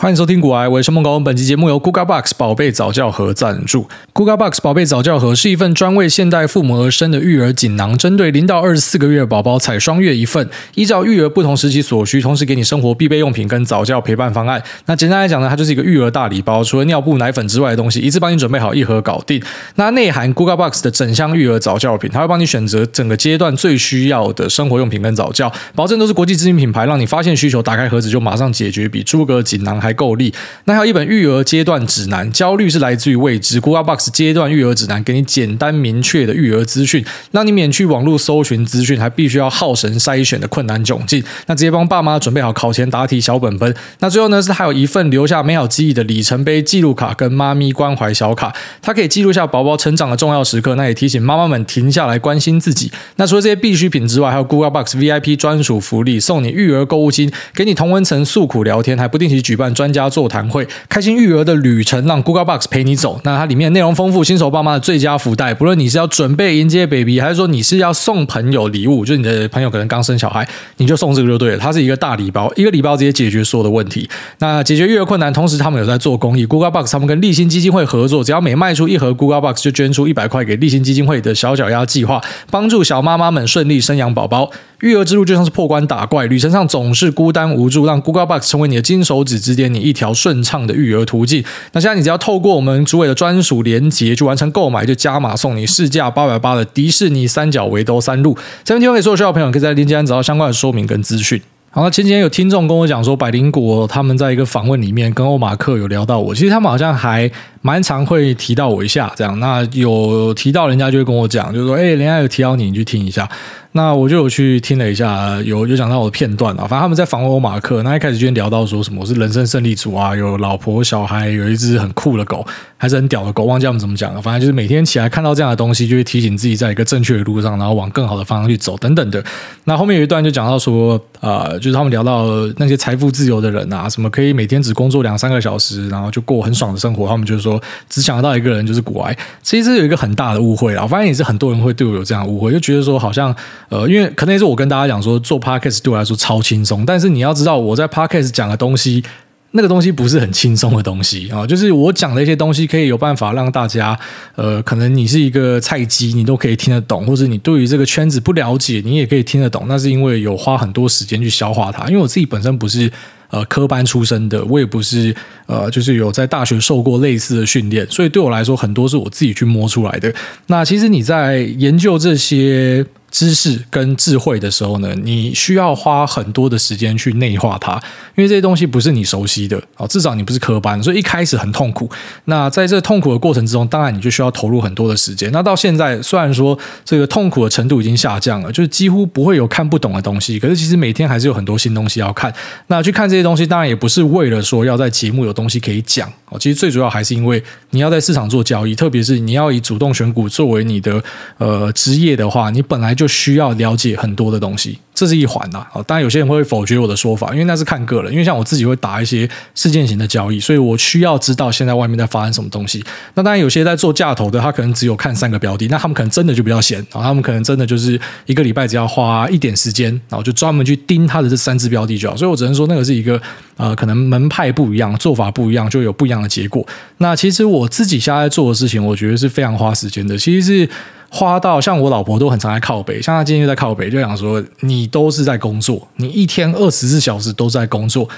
欢迎收听古癌，我是孟高。本期节目由 GoogleBox 宝贝早教盒赞助。GoogleBox 宝贝早教盒是一份专为现代父母而生的育儿锦囊，针对零到二十四个月宝宝采双月一份，依照育儿不同时期所需，同时给你生活必备用品跟早教陪伴方案。那简单来讲呢，它就是一个育儿大礼包，除了尿布、奶粉之外的东西，一次帮你准备好一盒搞定。那内含 GoogleBox 的整箱育儿早教品，它会帮你选择整个阶段最需要的生活用品跟早教，保证都是国际知名品牌，让你发现需求，打开盒子就马上解决，比诸葛锦囊还够力。那还有一本育儿阶段指南，焦虑是来自于未知。GoogleBox 阶段育儿指南给你简单明确的育儿资讯，让你免去网络搜寻资讯，还必须要耗神筛选的困难窘境。那直接帮爸妈准备好考前答题小本本。那最后呢，是还有一份留下美好记忆的里程碑记录卡跟妈咪关怀小卡，它可以记录下宝宝成长的重要时刻，那也提醒妈妈们停下来关心自己。那除了这些必需品之外，还有 GoogleBox VIP 专属福利，送你育儿购物金，给你同温层诉苦聊天，还不定期举办专家座谈会。开心育儿的旅程，让 GoogleBox 陪你走。那它里面内容丰富，新手爸妈的最佳福袋。不论你是要准备迎接 baby，还是说你是要送朋友礼物，就你的朋友可能刚生小孩，你就送这个就对了。它是一个大礼包，一个礼包直接解决所有的问题。那解决育儿困难，同时他们有在做公益。GoogleBox 他们跟立新基金会合作，只要每卖出一盒 GoogleBox，就捐出一百块给立新基金会的小脚丫计划，帮助小妈妈们顺利生养宝宝。育儿之路就像是破关打怪，旅程上总是孤单无助，让 GoogleBox 成为你的金手指，之巅你一条顺畅的育儿途径。那现在你只要透过我们主委的专属连接去完成购买，就加码送你市价八百八的迪士尼三角围兜三路。这边提供给所有需要的朋友，可以在链接上找到相关的说明跟资讯。好，那前几天有听众跟我讲说，百灵果他们在一个访问里面跟欧马克有聊到我，其实他们好像还蛮常会提到我一下，这样。那有提到人家就会跟我讲，就是说，哎，人家有提到你，你去听一下。那我就有去听了一下，有有讲到我的片段啊。反正他们在访问欧马克，那一开始就聊到说什么我是人生胜利组啊，有老婆小孩，有一只很酷的狗，还是很屌的狗，忘记他们怎么讲了。反正就是每天起来看到这样的东西，就会提醒自己在一个正确的路上，然后往更好的方向去走等等的。那后面有一段就讲到说，呃，就是他们聊到那些财富自由的人啊，什么可以每天只工作两三个小时，然后就过很爽的生活。他们就是说，只想得到一个人，就是古埃。其实有一个很大的误会啊，我发现也是很多人会对我有这样的误会，就觉得说好像。呃，因为可能也是我跟大家讲说，做 podcast 对我来说超轻松，但是你要知道，我在 podcast 讲的东西，那个东西不是很轻松的东西啊，就是我讲的一些东西，可以有办法让大家，呃，可能你是一个菜鸡，你都可以听得懂，或者你对于这个圈子不了解，你也可以听得懂，那是因为有花很多时间去消化它。因为我自己本身不是呃科班出身的，我也不是呃，就是有在大学受过类似的训练，所以对我来说，很多是我自己去摸出来的。那其实你在研究这些。知识跟智慧的时候呢，你需要花很多的时间去内化它，因为这些东西不是你熟悉的啊，至少你不是科班，所以一开始很痛苦。那在这痛苦的过程之中，当然你就需要投入很多的时间。那到现在，虽然说这个痛苦的程度已经下降了，就是几乎不会有看不懂的东西，可是其实每天还是有很多新东西要看。那去看这些东西，当然也不是为了说要在节目有东西可以讲哦，其实最主要还是因为你要在市场做交易，特别是你要以主动选股作为你的呃职业的话，你本来就需要了解很多的东西，这是一环呐。当然有些人会否决我的说法，因为那是看个人。因为像我自己会打一些事件型的交易，所以我需要知道现在外面在发生什么东西。那当然有些在做价投的，他可能只有看三个标的，那他们可能真的就比较闲啊，他们可能真的就是一个礼拜只要花一点时间，然后就专门去盯他的这三只标的就好。所以我只能说那个是一个呃，可能门派不一样，做法不一样，就有不一样的结果。那其实我自己现在做的事情，我觉得是非常花时间的。其实是。花到像我老婆都很常在靠北，像她今天就在靠北，就想说你都是在工作，你一天二十四小时都在工作。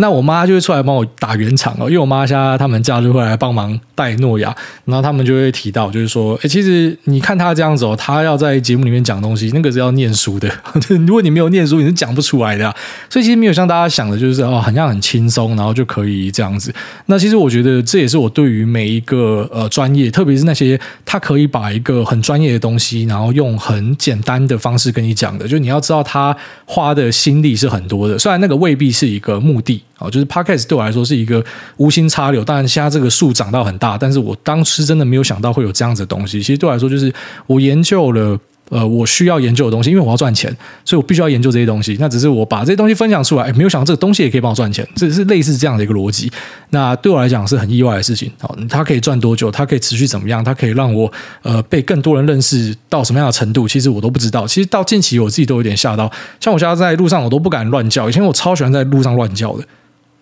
那我妈就会出来帮我打圆场哦，因为我妈家他们家就会来帮忙带诺亚，然后他们就会提到，就是说，诶，其实你看他这样子哦，他要在节目里面讲东西，那个是要念书的，如果你没有念书，你是讲不出来的。所以其实没有像大家想的，就是哦，好像很轻松，然后就可以这样子。那其实我觉得这也是我对于每一个呃专业，特别是那些他可以把一个很专业的东西，然后用很简单的方式跟你讲的，就你要知道他花的心力是很多的，虽然那个未必是一个目的。哦，就是 Podcast 对我来说是一个无心插柳，当然现在这个树长到很大，但是我当时真的没有想到会有这样子的东西。其实对我来说，就是我研究了，呃，我需要研究的东西，因为我要赚钱，所以我必须要研究这些东西。那只是我把这些东西分享出来，没有想到这个东西也可以帮我赚钱，这是类似这样的一个逻辑。那对我来讲是很意外的事情。好，它可以赚多久？它可以持续怎么样？它可以让我呃被更多人认识到什么样的程度？其实我都不知道。其实到近期我自己都有点吓到，像我现在在路上我都不敢乱叫，以前我超喜欢在路上乱叫的。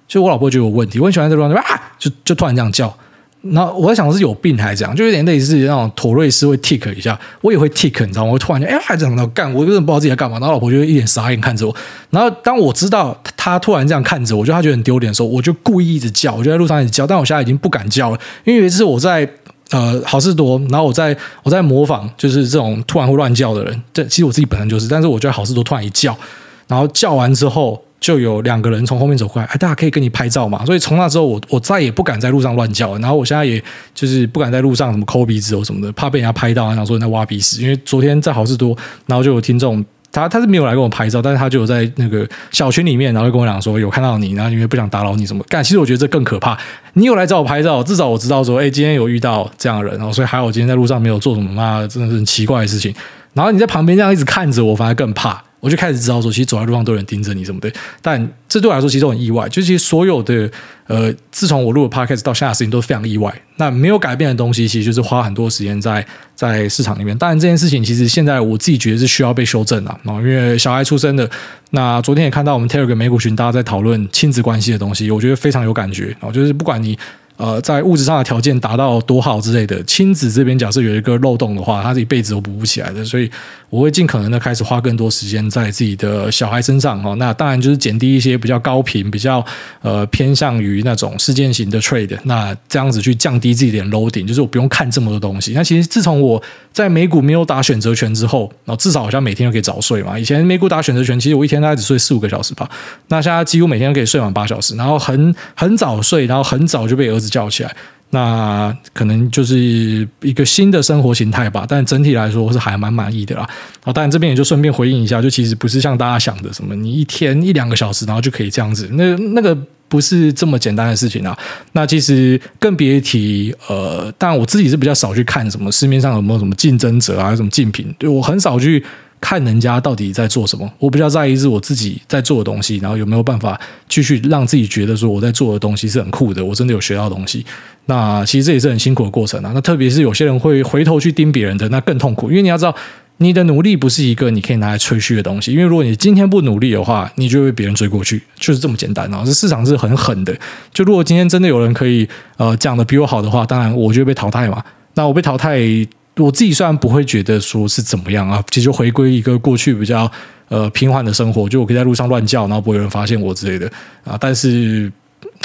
就我老婆觉得有问题，我很喜欢在路上啊，就就突然这样叫。然后我在想是有病还是怎样，就有点类似那种妥瑞氏会 tick 一下，我也会 tick，你知道吗？我突然间哎，还怎么着干？我根本不知道自己在干嘛。然后老婆就一脸傻眼看着我。然后当我知道他突然这样看着我，觉得他觉得很丢脸的时候，我就故意一直叫，我就在路上一直叫。但我现在已经不敢叫了，因为有一次我在呃好事多，然后我在我在模仿，就是这种突然会乱叫的人。这其实我自己本身就是，但是我觉得好事多突然一叫，然后叫完之后。就有两个人从后面走过来，哎，大家可以跟你拍照嘛？所以从那之后我，我再也不敢在路上乱叫。然后我现在也就是不敢在路上什么抠鼻子哦什么的，怕被人家拍到，想说你在挖鼻屎。因为昨天在好事多，然后就有听众，他他是没有来跟我拍照，但是他就有在那个小群里面，然后跟我讲说有看到你，然后因为不想打扰你什么。但其实我觉得这更可怕。你有来找我拍照，至少我知道说，哎，今天有遇到这样的人，然后所以还好我今天在路上没有做什么嘛，真的是很奇怪的事情。然后你在旁边这样一直看着我，反而更怕。我就开始知道说，其实走在路上都有人盯着你什么的，但这对我来说其实都很意外。就其实所有的呃，自从我录了 podcast 到现在事情都是非常意外。那没有改变的东西，其实就是花很多时间在在市场里面。当然这件事情其实现在我自己觉得是需要被修正的，因为小孩出生的。那昨天也看到我们 Telegram 美股群大家在讨论亲子关系的东西，我觉得非常有感觉。然后就是不管你。呃，在物质上的条件达到多好之类的，亲子这边假设有一个漏洞的话，他是一辈子都补不起来的。所以我会尽可能的开始花更多时间在自己的小孩身上哈。那当然就是减低一些比较高频、比较呃偏向于那种事件型的 trade。那这样子去降低自己的 loading，就是我不用看这么多东西。那其实自从我在美股没有打选择权之后，然后至少好像每天都可以早睡嘛。以前美股打选择权，其实我一天大概只睡四五个小时吧。那现在几乎每天都可以睡满八小时，然后很很早睡，然后很早就被儿子叫起来。那可能就是一个新的生活形态吧，但整体来说我是还蛮满意的啦。好，当然这边也就顺便回应一下，就其实不是像大家想的什么，你一天一两个小时，然后就可以这样子，那那个不是这么简单的事情啊。那其实更别提呃，但我自己是比较少去看什么市面上有没有什么竞争者啊，什么竞品，对我很少去。看人家到底在做什么，我比较在意是我自己在做的东西，然后有没有办法继续让自己觉得说我在做的东西是很酷的，我真的有学到东西。那其实这也是很辛苦的过程啊。那特别是有些人会回头去盯别人的，那更痛苦，因为你要知道，你的努力不是一个你可以拿来吹嘘的东西。因为如果你今天不努力的话，你就会被别人追过去，就是这么简单啊。这市场是很狠的。就如果今天真的有人可以呃讲的比我好的话，当然我就会被淘汰嘛。那我被淘汰。我自己虽然不会觉得说是怎么样啊，其实回归一个过去比较呃平缓的生活，就我可以在路上乱叫，然后不会有人发现我之类的啊。但是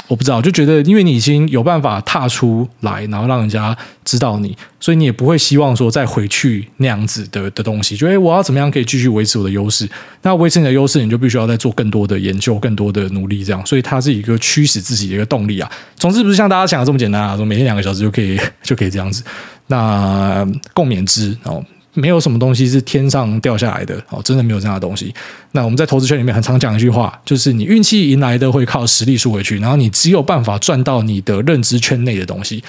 我不知道，就觉得因为你已经有办法踏出来，然后让人家知道你，所以你也不会希望说再回去那样子的的东西。就诶，我要怎么样可以继续维持我的优势？那维持你的优势，你就必须要再做更多的研究，更多的努力，这样。所以它是一个驱使自己的一个动力啊。总之不是像大家想的这么简单啊，说每天两个小时就可以 就可以这样子。那共勉之哦，没有什么东西是天上掉下来的哦，真的没有这样的东西。那我们在投资圈里面很常讲一句话，就是你运气赢来的会靠实力输回去，然后你只有办法赚到你的认知圈内的东西。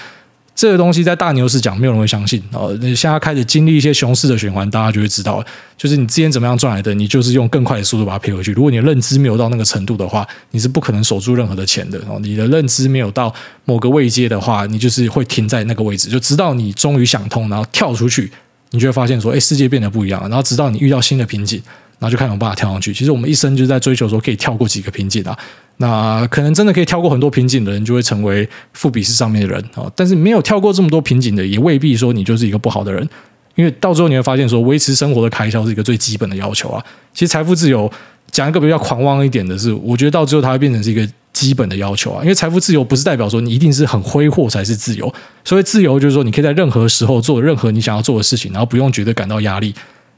这个东西在大牛市讲，没有人会相信哦。你现在开始经历一些熊市的循环，大家就会知道，就是你之前怎么样赚来的，你就是用更快的速度把它赔回去。如果你的认知没有到那个程度的话，你是不可能守住任何的钱的哦。你的认知没有到某个位阶的话，你就是会停在那个位置，就直到你终于想通，然后跳出去，你就会发现说，哎，世界变得不一样了。然后直到你遇到新的瓶颈。然后就看有办法跳上去。其实我们一生就是在追求说可以跳过几个瓶颈啊。那可能真的可以跳过很多瓶颈的人，就会成为富比士上面的人啊。但是没有跳过这么多瓶颈的，也未必说你就是一个不好的人。因为到最后你会发现说，维持生活的开销是一个最基本的要求啊。其实财富自由讲一个比较狂妄一点的是，我觉得到最后它会变成是一个基本的要求啊。因为财富自由不是代表说你一定是很挥霍才是自由。所谓自由就是说，你可以在任何时候做任何你想要做的事情，然后不用觉得感到压力。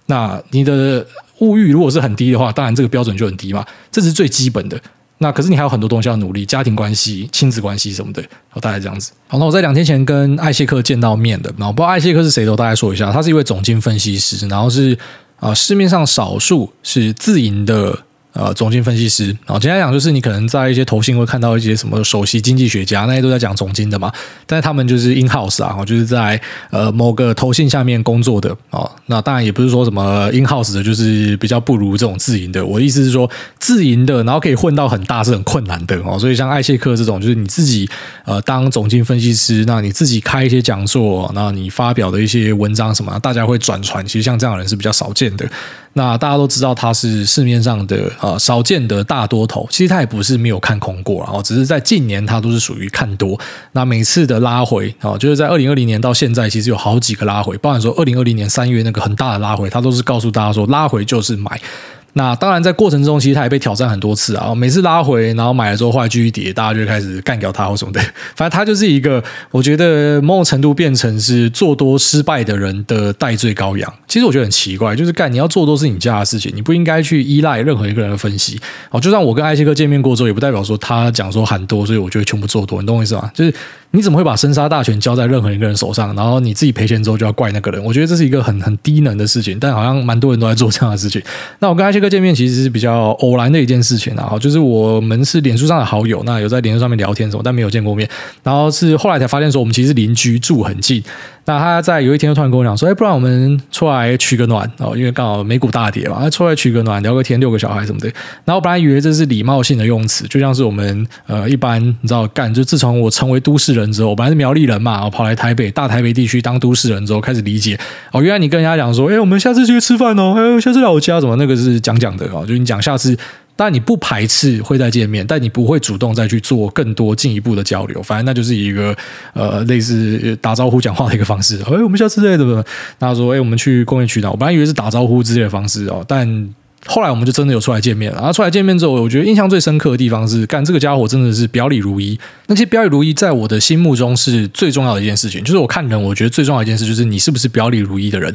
那你的。物欲如果是很低的话，当然这个标准就很低嘛，这是最基本的。那可是你还有很多东西要努力，家庭关系、亲子关系什么的，好，大概这样子。好，那我在两天前跟艾谢克见到面的，然后不知道艾谢克是谁的，我大概说一下，他是一位总经分析师，然后是啊、市面上少数是自营的。呃，总经分析师，然后简单讲就是你可能在一些投信会看到一些什么首席经济学家，那些都在讲总经的嘛，但是他们就是 in house 啊，就是在呃某个投信下面工作的哦。那当然也不是说什么 in house 的，就是比较不如这种自营的。我的意思是说，自营的然后可以混到很大是很困难的哦。所以像艾谢克这种，就是你自己呃当总经分析师，那你自己开一些讲座，然后你发表的一些文章什么，大家会转传。其实像这样的人是比较少见的。那大家都知道它是市面上的呃少见的大多头，其实它也不是没有看空过，然后只是在近年它都是属于看多。那每次的拉回啊，就是在二零二零年到现在，其实有好几个拉回，包含说二零二零年三月那个很大的拉回，它都是告诉大家说拉回就是买。那当然，在过程中，其实他也被挑战很多次啊。每次拉回，然后买了之后，后来继续跌，大家就开始干掉他或什么的。反正他就是一个，我觉得某种程度变成是做多失败的人的代罪羔羊。其实我觉得很奇怪，就是干你要做多是你家的事情，你不应该去依赖任何一个人的分析。哦，就算我跟艾希克见面过之后，也不代表说他讲说喊多，所以我就会全部做多。你懂我意思吗？就是。你怎么会把生杀大权交在任何一个人手上，然后你自己赔钱之后就要怪那个人？我觉得这是一个很很低能的事情，但好像蛮多人都在做这样的事情。那我跟艾希哥见面其实是比较偶然的一件事情啊，就是我们是脸书上的好友，那有在脸书上面聊天什么，但没有见过面。然后是后来才发现说，我们其实邻居住很近。那他在有一天就突然跟我讲说：“哎，不然我们出来取个暖。哦，因为刚好美股大跌嘛，出来取个暖，聊个天，遛个小孩什么的。”然后我本来以为这是礼貌性的用词，就像是我们呃一般你知道干，就自从我成为都市人之后，我本来是苗栗人嘛，我跑来台北大台北地区当都市人之后，开始理解。哦，原来你跟人家讲说：“哎，我们下次去吃饭哦，哎，下次来我家怎么？那个是讲讲的哦，就你讲下次。”但你不排斥会再见面，但你不会主动再去做更多进一步的交流。反正那就是一个呃类似打招呼讲话的一个方式。哎，我们下次再怎么？那说哎，我们去公园取暖。我本来以为是打招呼之类的方式哦，但后来我们就真的有出来见面了。然后出来见面之后，我觉得印象最深刻的地方是，干这个家伙真的是表里如一。那其实表里如一在我的心目中是最重要的一件事情。就是我看人，我觉得最重要一件事就是你是不是表里如一的人。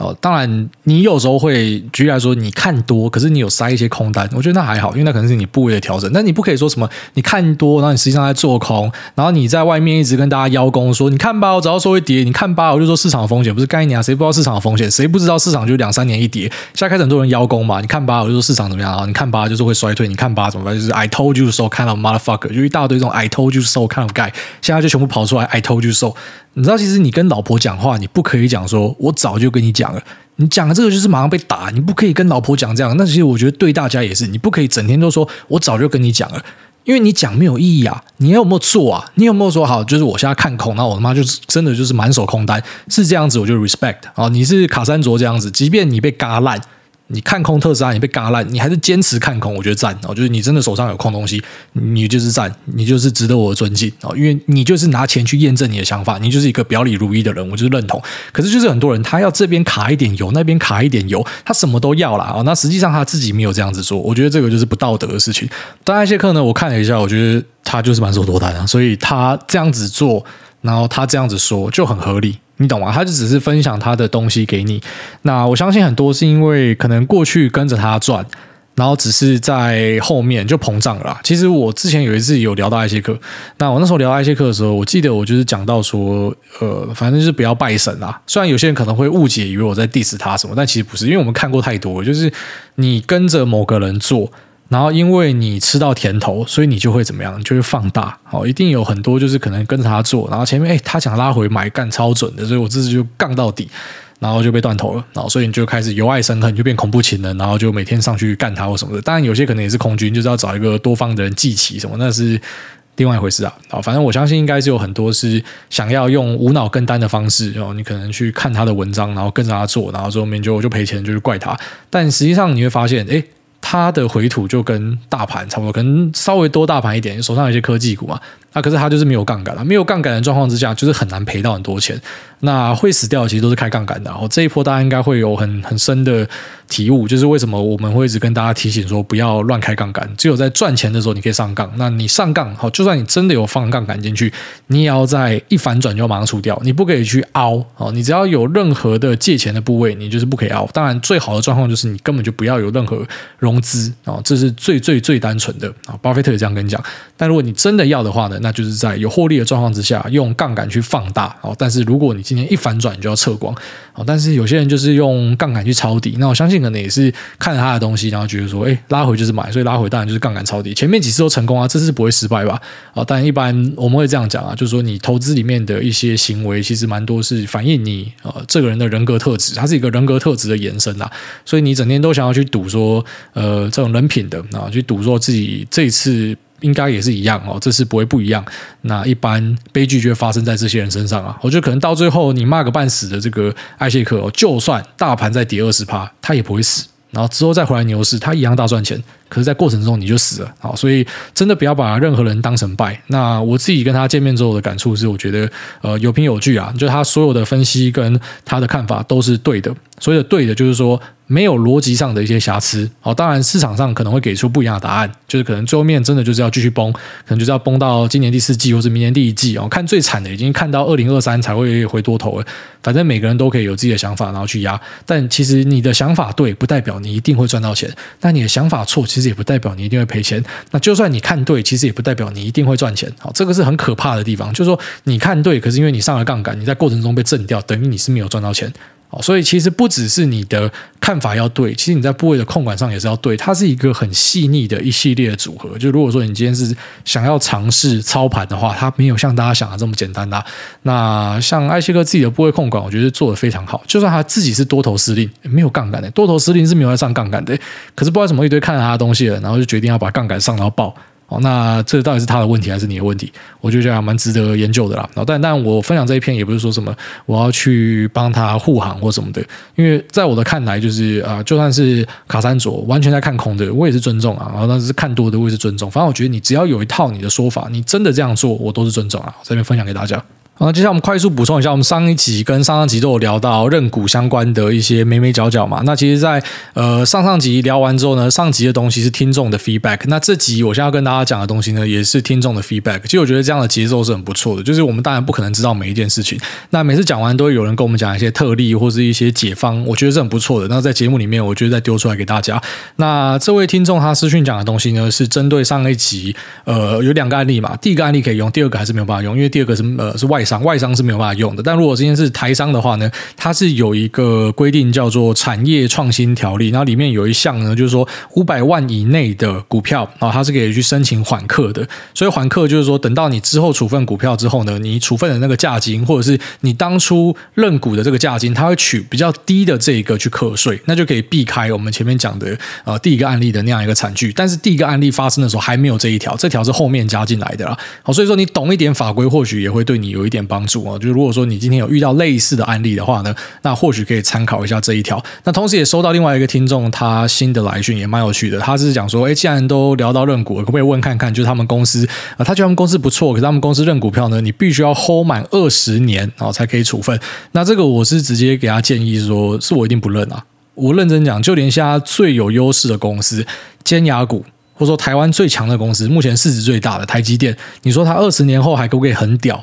哦，当然，你有时候会举例来说，你看多，可是你有塞一些空单，我觉得那还好，因为那可能是你部位的调整。但你不可以说什么，你看多，然后你实际上在做空，然后你在外面一直跟大家邀功说，你看吧，我只要说会跌，你看吧，我就说市场风险不是概念啊，谁不知道市场的风险？谁不知道市场就两三年一跌？现在开始很多人邀功嘛，你看吧，我就说市场怎么样啊？你看吧，就是会衰退，你看吧，怎么办？就是 I told you so kind of motherfucker，就一大堆这种 I told you so kind of guy，现在就全部跑出来 I told you so。你知道，其实你跟老婆讲话，你不可以讲说我早就跟你讲你讲的这个就是马上被打，你不可以跟老婆讲这样。那其实我觉得对大家也是，你不可以整天都说“我早就跟你讲了”，因为你讲没有意义啊。你有没有做啊？你有没有说好？就是我现在看空，那我他妈就是真的就是满手空单，是这样子，我就 respect 啊。你是卡山卓这样子，即便你被嘎烂。你看空特斯拉，你被嘎烂，你还是坚持看空，我觉得赞哦。就是你真的手上有空东西，你就是赞，你就是值得我的尊敬哦。因为你就是拿钱去验证你的想法，你就是一个表里如一的人，我就是认同。可是就是很多人，他要这边卡一点油，那边卡一点油，他什么都要啦。哦。那实际上他自己没有这样子做，我觉得这个就是不道德的事情。当然，艾谢克呢，我看了一下，我觉得他就是满手多单啊，所以他这样子做，然后他这样子说就很合理。你懂吗？他就只是分享他的东西给你。那我相信很多是因为可能过去跟着他赚，然后只是在后面就膨胀了。其实我之前有一次有聊到艾谢克，那我那时候聊艾谢克的时候，我记得我就是讲到说，呃，反正就是不要拜神啦。虽然有些人可能会误解以为我在 diss 他什么，但其实不是，因为我们看过太多，就是你跟着某个人做。然后因为你吃到甜头，所以你就会怎么样？你就会放大。好，一定有很多就是可能跟着他做，然后前面哎，他想拉回买干超准的，所以我这次就杠到底，然后就被断头了。然后所以你就开始由爱生恨，就变恐怖情人，然后就每天上去干他或什么的。当然有些可能也是空军，就是要找一个多方的人祭旗什么，那是另外一回事啊。啊，反正我相信应该是有很多是想要用无脑跟单的方式，然后你可能去看他的文章，然后跟着他做，然后最后面就就赔钱，就是怪他。但实际上你会发现，哎。它的回吐就跟大盘差不多，可能稍微多大盘一点，手上有些科技股嘛。那、啊、可是它就是没有杠杆了，没有杠杆的状况之下，就是很难赔到很多钱。那会死掉的其实都是开杠杆的。然后这一波大家应该会有很很深的体悟，就是为什么我们会一直跟大家提醒说不要乱开杠杆，只有在赚钱的时候你可以上杠。那你上杠好，就算你真的有放杠杆进去，你也要在一反转就马上出掉，你不可以去凹哦。你只要有任何的借钱的部位，你就是不可以凹。当然，最好的状况就是你根本就不要有任何融资啊，这是最最最单纯的啊。巴菲特也这样跟你讲。但如果你真的要的话呢，那就是在有获利的状况之下，用杠杆去放大哦。但是如果你今天一反转，你就要撤光哦。但是有些人就是用杠杆去抄底，那我相信可能也是看了他的东西，然后觉得说，哎，拉回就是买，所以拉回当然就是杠杆抄底。前面几次都成功啊，这次不会失败吧？啊，但一般我们会这样讲啊，就是说你投资里面的一些行为，其实蛮多是反映你呃这个人的人格特质，它是一个人格特质的延伸啊。所以你整天都想要去赌说，呃，这种人品的啊，去赌说自己这一次。应该也是一样哦，这次不会不一样。那一般悲剧就会发生在这些人身上啊。我觉得可能到最后你骂个半死的这个艾谢克，就算大盘再跌二十趴，他也不会死然后之后再回来牛市，他一样大赚钱。可是，在过程中你就死了，好，所以真的不要把任何人当成败。那我自己跟他见面之后的感触是，我觉得呃有凭有据啊，就他所有的分析跟他的看法都是对的。所以的对的，就是说没有逻辑上的一些瑕疵。好，当然市场上可能会给出不一样的答案，就是可能最后面真的就是要继续崩，可能就是要崩到今年第四季或者明年第一季哦。看最惨的已经看到二零二三才会回多头了。反正每个人都可以有自己的想法，然后去压。但其实你的想法对，不代表你一定会赚到钱；但你的想法错，其实也不代表你一定会赔钱。那就算你看对，其实也不代表你一定会赚钱。好，这个是很可怕的地方，就是说你看对，可是因为你上了杠杆，你在过程中被震掉，等于你是没有赚到钱。哦，所以其实不只是你的看法要对，其实你在部位的控管上也是要对。它是一个很细腻的一系列的组合。就如果说你今天是想要尝试操盘的话，它没有像大家想的这么简单的。那像艾希克自己的部位控管，我觉得做得非常好。就算他自己是多头司令，没有杠杆的，多头司令是没有在上杠杆的。可是不知道什么一堆看了他的东西了，然后就决定要把杠杆上到爆。哦，那这到底是他的问题还是你的问题？我就觉得蛮值得研究的啦。但但我分享这一篇也不是说什么我要去帮他护航或什么的，因为在我的看来，就是啊，就算是卡山卓完全在看空的，我也是尊重啊。然后但是看多的，我也是尊重。反正我觉得你只要有一套你的说法，你真的这样做，我都是尊重啊。这边分享给大家。好，接下来我们快速补充一下，我们上一集跟上上集都有聊到认股相关的一些眉眉角角嘛。那其实，在呃上上集聊完之后呢，上集的东西是听众的 feedback。那这集我现在要跟大家讲的东西呢，也是听众的 feedback。其实我觉得这样的节奏是很不错的。就是我们当然不可能知道每一件事情，那每次讲完都会有人跟我们讲一些特例或是一些解方，我觉得是很不错的。那在节目里面，我觉得再丢出来给大家。那这位听众他私讯讲的东西呢，是针对上一集呃有两个案例嘛。第一个案例可以用，第二个还是没有办法用，因为第二个是呃是外商，外商是没有办法。用的，但如果今天是台商的话呢，它是有一个规定叫做产业创新条例，然后里面有一项呢，就是说五百万以内的股票啊，它是可以去申请缓课的。所以缓课就是说，等到你之后处分股票之后呢，你处分的那个价金，或者是你当初认股的这个价金，它会取比较低的这一个去课税，那就可以避开我们前面讲的呃第一个案例的那样一个惨剧。但是第一个案例发生的时候还没有这一条，这条是后面加进来的啦。好，所以说你懂一点法规，或许也会对你有一点帮助啊，就是。如果说你今天有遇到类似的案例的话呢，那或许可以参考一下这一条。那同时也收到另外一个听众他新的来讯，也蛮有趣的。他是讲说，哎，既然都聊到认股，可不可以问看看，就是他们公司啊，他觉得他们公司不错，可是他们公司认股票呢，你必须要 hold 满二十年，然后才可以处分。那这个我是直接给他建议说，是我一定不认啊。我认真讲，就连现在最有优势的公司，尖牙股，或者说台湾最强的公司，目前市值最大的台积电，你说他二十年后还可不可以很屌？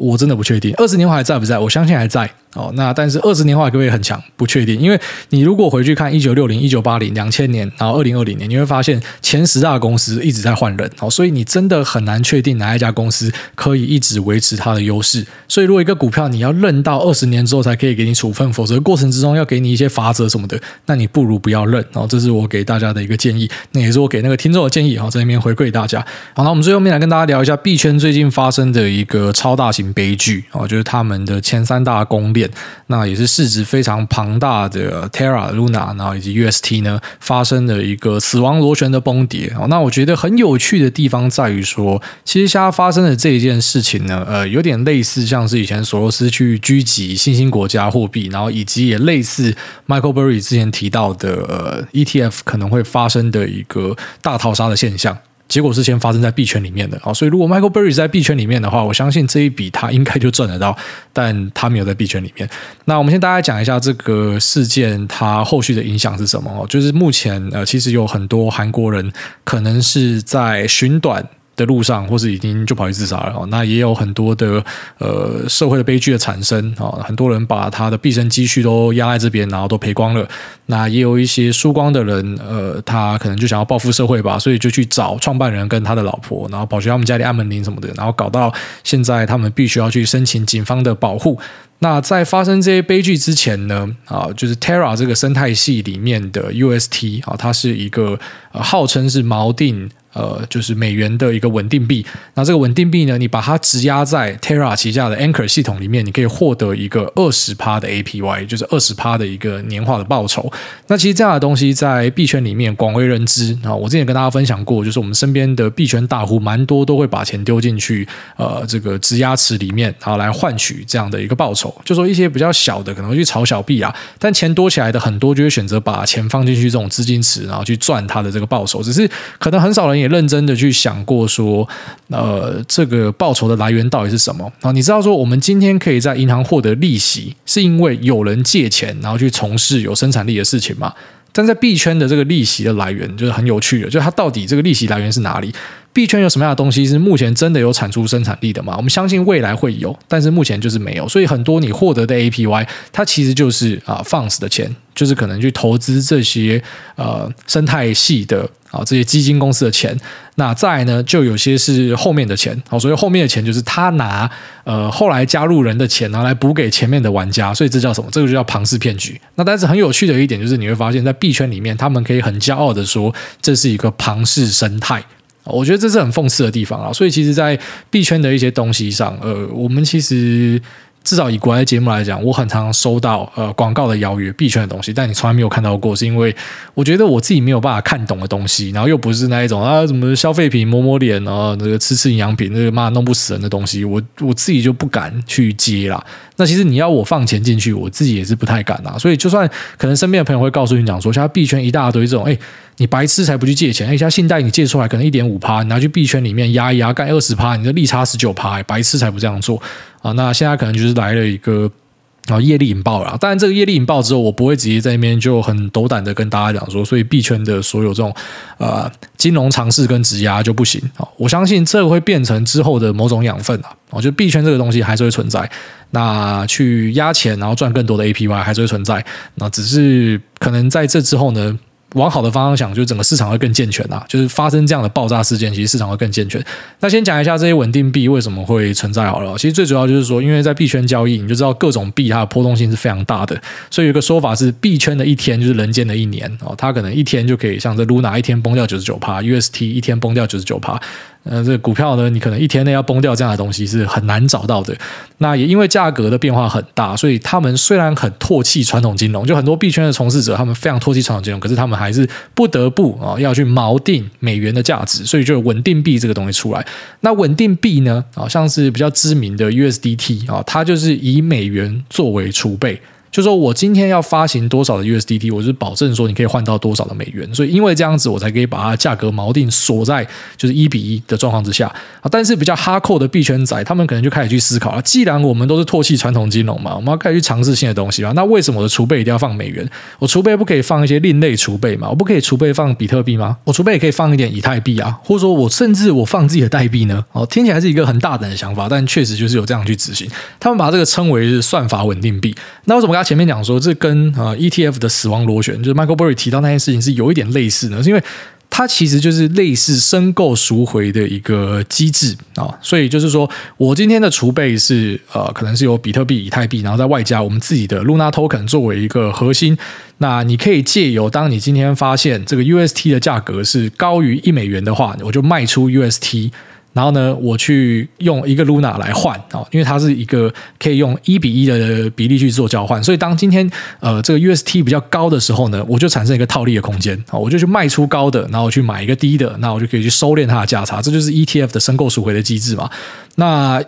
我真的不确定，二十年后还在不在？我相信还在。哦，那但是二十年后会不会很强？不确定，因为你如果回去看一九六零、一九八零、两千年，然后二零二零年，你会发现前十大公司一直在换人，哦，所以你真的很难确定哪一家公司可以一直维持它的优势。所以，如果一个股票你要认到二十年之后才可以给你处分，否则过程之中要给你一些罚则什么的，那你不如不要认。哦，这是我给大家的一个建议，那也是我给那个听众的建议。好，在那边回馈大家。好，那我们最后面来跟大家聊一下币圈最近发生的一个超大型悲剧，哦，就是他们的前三大公链，那也是。市值非常庞大的 Terra、Luna，然后以及 UST 呢，发生了一个死亡螺旋的崩跌。那我觉得很有趣的地方在于说，其实现在发生的这一件事情呢，呃，有点类似像是以前索罗斯去狙击新兴国家货币，然后以及也类似 Michael Burry 之前提到的呃 ETF 可能会发生的一个大逃杀的现象。结果是先发生在币圈里面的啊，所以如果 Michael Burry 在币圈里面的话，我相信这一笔他应该就赚得到，但他没有在币圈里面。那我们先大概讲一下这个事件它后续的影响是什么哦，就是目前呃其实有很多韩国人可能是在寻短。的路上，或是已经就跑去自杀了。那也有很多的呃社会的悲剧的产生啊，很多人把他的毕生积蓄都压在这边，然后都赔光了。那也有一些输光的人，呃，他可能就想要报复社会吧，所以就去找创办人跟他的老婆，然后跑去他们家里按门铃什么的，然后搞到现在他们必须要去申请警方的保护。那在发生这些悲剧之前呢，啊，就是 Terra 这个生态系里面的 UST 啊，它是一个号称是锚定呃，就是美元的一个稳定币。那这个稳定币呢，你把它质押在 Terra 旗下的 Anchor 系统里面，你可以获得一个二十趴的 APY，就是二十趴的一个年化的报酬。那其实这样的东西在币圈里面广为人知啊。我之前跟大家分享过，就是我们身边的币圈大户蛮多都会把钱丢进去呃这个质押池里面，然后来换取这样的一个报酬。就说一些比较小的可能会去炒小币啊，但钱多起来的很多就会选择把钱放进去这种资金池，然后去赚它的这个报酬。只是可能很少人。也认真的去想过说，呃，这个报酬的来源到底是什么？啊，你知道说我们今天可以在银行获得利息，是因为有人借钱，然后去从事有生产力的事情吗？但在币圈的这个利息的来源就是很有趣的，就是它到底这个利息来源是哪里？币圈有什么样的东西是目前真的有产出生产力的吗？我们相信未来会有，但是目前就是没有。所以很多你获得的 APY，它其实就是啊放肆的钱，就是可能去投资这些呃生态系的啊这些基金公司的钱。那再呢，就有些是后面的钱，好，所以后面的钱就是他拿呃后来加入人的钱，拿来补给前面的玩家。所以这叫什么？这个就叫庞氏骗局。那但是很有趣的一点就是，你会发现在币圈里面，他们可以很骄傲的说，这是一个庞氏生态。我觉得这是很讽刺的地方啊，所以其实，在币圈的一些东西上，呃，我们其实。至少以国外节目来讲，我很常收到呃广告的邀约，币圈的东西，但你从来没有看到过，是因为我觉得我自己没有办法看懂的东西，然后又不是那一种啊什么消费品抹抹脸啊，那个吃吃营养品，那个妈弄不死人的东西，我我自己就不敢去接啦。那其实你要我放钱进去，我自己也是不太敢啊。所以就算可能身边的朋友会告诉你讲说，现在币圈一大堆这种，哎，你白痴才不去借钱，哎，像信贷你借出来可能一点五趴，你拿去币圈里面压一压，干二十趴，你的利差十九趴，白痴才不这样做啊。那现在可能就是来了一个。然后业力引爆了，当然这个业力引爆之后，我不会直接在那边就很斗胆的跟大家讲说，所以币圈的所有这种呃金融尝试跟质押就不行啊。我相信这会变成之后的某种养分啊。我觉得币圈这个东西还是会存在，那去压钱然后赚更多的 APY 还是会存在，那只是可能在这之后呢。往好的方向想，就整个市场会更健全啊！就是发生这样的爆炸事件，其实市场会更健全。那先讲一下这些稳定币为什么会存在好了。其实最主要就是说，因为在币圈交易，你就知道各种币它的波动性是非常大的。所以有一个说法是，币圈的一天就是人间的一年哦。它可能一天就可以像这 Luna 一天崩掉九十九趴，UST 一天崩掉九十九趴。呃，这股票呢，你可能一天内要崩掉这样的东西是很难找到的。那也因为价格的变化很大，所以他们虽然很唾弃传统金融，就很多币圈的从事者，他们非常唾弃传统金融，可是他们还是不得不啊要去锚定美元的价值，所以就有稳定币这个东西出来。那稳定币呢，啊像是比较知名的 USDT 啊，它就是以美元作为储备。就说我今天要发行多少的 USDT，我就是保证说你可以换到多少的美元，所以因为这样子，我才可以把它价格锚定锁在就是一比一的状况之下啊。但是比较哈扣的币圈仔，他们可能就开始去思考了：既然我们都是唾弃传统金融嘛，我们要开始去尝试新的东西嘛。那为什么我的储备一定要放美元？我储备不可以放一些另类储备嘛？我不可以储备放比特币吗？我储备也可以放一点以太币啊，或者说我甚至我放自己的代币呢？哦，听起来是一个很大胆的想法，但确实就是有这样去执行。他们把这个称为是算法稳定币。那为什么？他前面讲说，这跟啊 ETF 的死亡螺旋，就是 Michael Burry 提到那件事情是有一点类似的，是因为它其实就是类似申购赎回的一个机制啊，所以就是说我今天的储备是呃，可能是由比特币、以太币，然后再外加我们自己的 Luna Token 作为一个核心，那你可以借由当你今天发现这个 UST 的价格是高于一美元的话，我就卖出 UST。然后呢，我去用一个 Luna 来换哦，因为它是一个可以用一比一的比例去做交换，所以当今天呃这个 UST 比较高的时候呢，我就产生一个套利的空间啊，我就去卖出高的，然后我去买一个低的，那我就可以去收敛它的价差，这就是 ETF 的申购赎回的机制嘛。那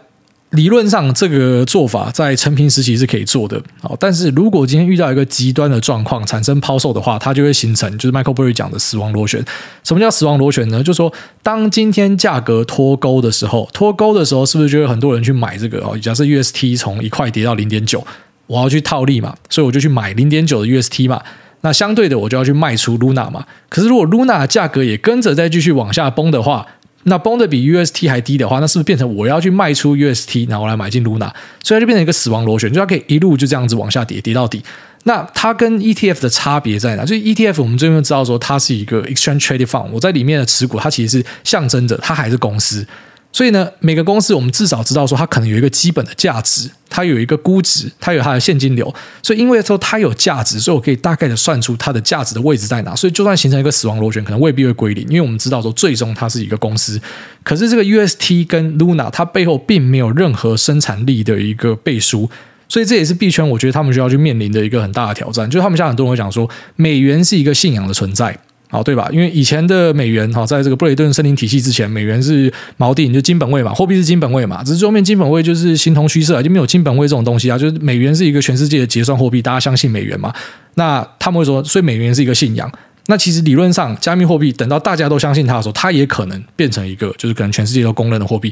理论上，这个做法在承平时期是可以做的，好，但是如果今天遇到一个极端的状况产生抛售的话，它就会形成就是 Michael Burry 讲的死亡螺旋。什么叫死亡螺旋呢？就是说，当今天价格脱钩的时候，脱钩的时候，是不是就有很多人去买这个？哦，假设 UST 从一块跌到零点九，我要去套利嘛，所以我就去买零点九的 UST 嘛。那相对的，我就要去卖出 Luna 嘛。可是如果 Luna 价格也跟着再继续往下崩的话，那崩的比 UST 还低的话，那是不是变成我要去卖出 UST，然后来买进 Luna？所以它就变成一个死亡螺旋，就它可以一路就这样子往下跌，跌到底。那它跟 ETF 的差别在哪？就是 ETF 我们最近知道说它是一个 Exchange Traded Fund，我在里面的持股，它其实是象征着它还是公司。所以呢，每个公司我们至少知道说它可能有一个基本的价值，它有一个估值，它有它的现金流。所以因为说它有价值，所以我可以大概的算出它的价值的位置在哪。所以就算形成一个死亡螺旋，可能未必会归零，因为我们知道说最终它是一个公司。可是这个 UST 跟 Luna 它背后并没有任何生产力的一个背书，所以这也是币圈我觉得他们需要去面临的一个很大的挑战。就是他们现在很多人会讲说，美元是一个信仰的存在。好，对吧？因为以前的美元，哈，在这个布雷顿森林体系之前，美元是锚定，就金本位嘛，货币是金本位嘛。只是最后面金本位就是形同虚设，就没有金本位这种东西啊。就是美元是一个全世界的结算货币，大家相信美元嘛？那他们会说，所以美元是一个信仰。那其实理论上，加密货币等到大家都相信它的时候，它也可能变成一个，就是可能全世界都公认的货币。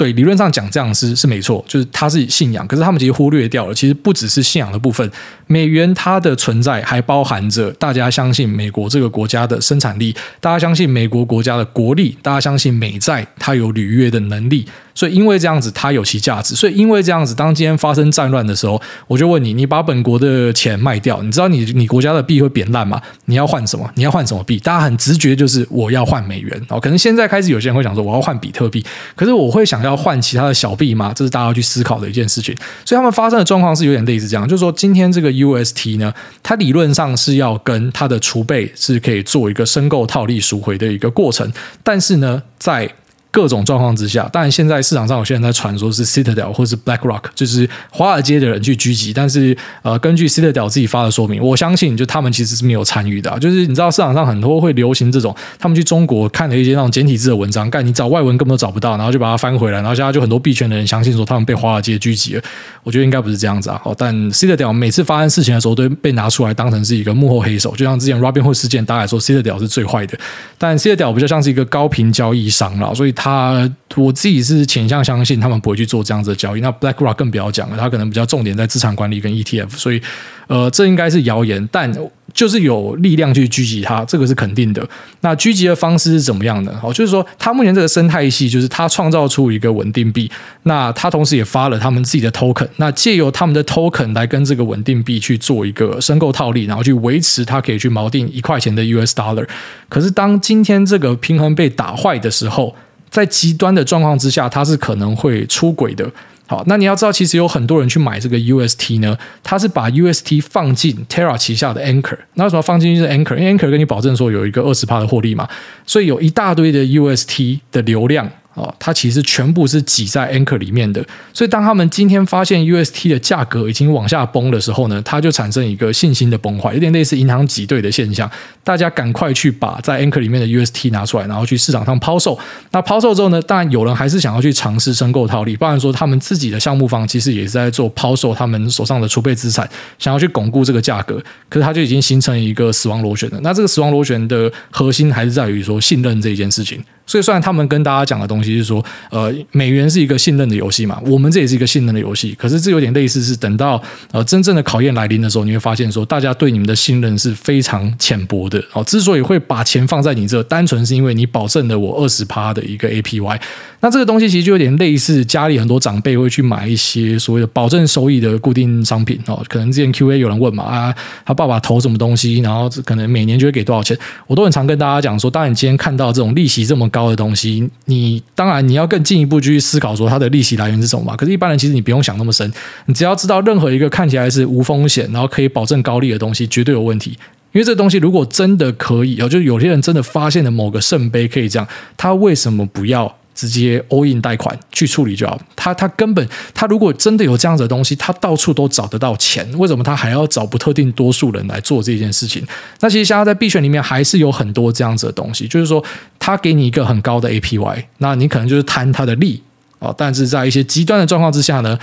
对，理论上讲这样是是没错，就是它是信仰。可是他们其实忽略掉了，其实不只是信仰的部分，美元它的存在还包含着大家相信美国这个国家的生产力，大家相信美国国家的国力，大家相信美债它有履约的能力。所以因为这样子，它有其价值。所以因为这样子，当今天发生战乱的时候，我就问你：你把本国的钱卖掉，你知道你你国家的币会贬烂吗？你要换什么？你要换什么币？大家很直觉就是我要换美元。哦，可能现在开始有些人会想说我要换比特币，可是我会想要换其他的小币吗？这是大家要去思考的一件事情。所以他们发生的状况是有点类似这样，就是说今天这个 UST 呢，它理论上是要跟它的储备是可以做一个申购套利赎回的一个过程，但是呢，在各种状况之下，当然现在市场上有些人在传说是 Citadel 或是 BlackRock，就是华尔街的人去狙击。但是呃，根据 Citadel 自己发的说明，我相信就他们其实是没有参与的。就是你知道市场上很多会流行这种，他们去中国看了一些那种简体字的文章，干你找外文根本都找不到，然后就把它翻回来，然后现在就很多币圈的人相信说他们被华尔街狙击了。我觉得应该不是这样子啊。但 Citadel 每次发生事情的时候都被拿出来当成是一个幕后黑手，就像之前 Robinhood 事件，大家来说 Citadel 是最坏的。但 Citadel 比较像是一个高频交易商了，所以他。我自己是倾向相信他们不会去做这样子的交易。那 BlackRock 更不要讲了，他可能比较重点在资产管理跟 ETF，所以呃，这应该是谣言。但就是有力量去狙击它，这个是肯定的。那狙击的方式是怎么样的？好，就是说，他目前这个生态系，就是他创造出一个稳定币，那他同时也发了他们自己的 token，那借由他们的 token 来跟这个稳定币去做一个申购套利，然后去维持它可以去锚定一块钱的 US dollar。可是当今天这个平衡被打坏的时候，在极端的状况之下，它是可能会出轨的。好，那你要知道，其实有很多人去买这个 UST 呢，他是把 UST 放进 Terra 旗下的 Anchor。那为什么放进去是 Anchor？因为 Anchor 跟你保证说有一个二十帕的获利嘛，所以有一大堆的 UST 的流量。哦，它其实全部是挤在 Anchor 里面的，所以当他们今天发现 UST 的价格已经往下崩的时候呢，它就产生一个信心的崩坏，有点类似银行挤兑的现象。大家赶快去把在 Anchor 里面的 UST 拿出来，然后去市场上抛售。那抛售之后呢，当然有人还是想要去尝试申购套利，包含说他们自己的项目方其实也是在做抛售他们手上的储备资产，想要去巩固这个价格。可是它就已经形成一个死亡螺旋了。那这个死亡螺旋的核心还是在于说信任这一件事情。所以，虽然他们跟大家讲的东西其是说，呃，美元是一个信任的游戏嘛，我们这也是一个信任的游戏。可是，这有点类似，是等到呃真正的考验来临的时候，你会发现说，大家对你们的信任是非常浅薄的。哦，之所以会把钱放在你这，单纯是因为你保证了我二十趴的一个 APY。那这个东西其实就有点类似，家里很多长辈会去买一些所谓的保证收益的固定商品哦。可能之前 QA 有人问嘛，啊，他爸爸投什么东西，然后可能每年就会给多少钱。我都很常跟大家讲说，当然你今天看到这种利息这么。高的东西，你当然你要更进一步去思考说它的利息来源是什么嘛？可是，一般人其实你不用想那么深，你只要知道任何一个看起来是无风险，然后可以保证高利的东西，绝对有问题。因为这东西如果真的可以，就是有些人真的发现了某个圣杯可以这样，他为什么不要？直接 all in 贷款去处理就好。他他根本他如果真的有这样子的东西，他到处都找得到钱，为什么他还要找不特定多数人来做这件事情？那其实现在在币圈里面还是有很多这样子的东西，就是说他给你一个很高的 APY，那你可能就是贪他的利啊。但是在一些极端的状况之下呢，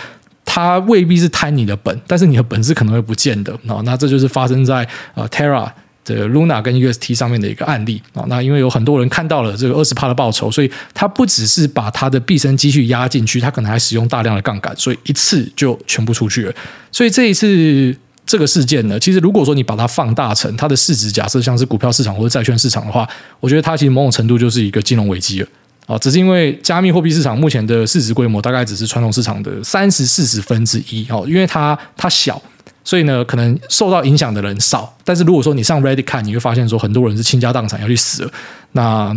他未必是贪你的本，但是你的本是可能会不见的。那这就是发生在呃 Terra。这个 Luna 跟 UST 上面的一个案例啊，那因为有很多人看到了这个二十趴的报酬，所以他不只是把他的毕生积蓄压进去，他可能还使用大量的杠杆，所以一次就全部出去了。所以这一次这个事件呢，其实如果说你把它放大成它的市值，假设像是股票市场或者债券市场的话，我觉得它其实某种程度就是一个金融危机了啊。只是因为加密货币市场目前的市值规模大概只是传统市场的三十四十分之一哦，因为它它小。所以呢，可能受到影响的人少，但是如果说你上 Reddit 看，你会发现说很多人是倾家荡产要去死了。那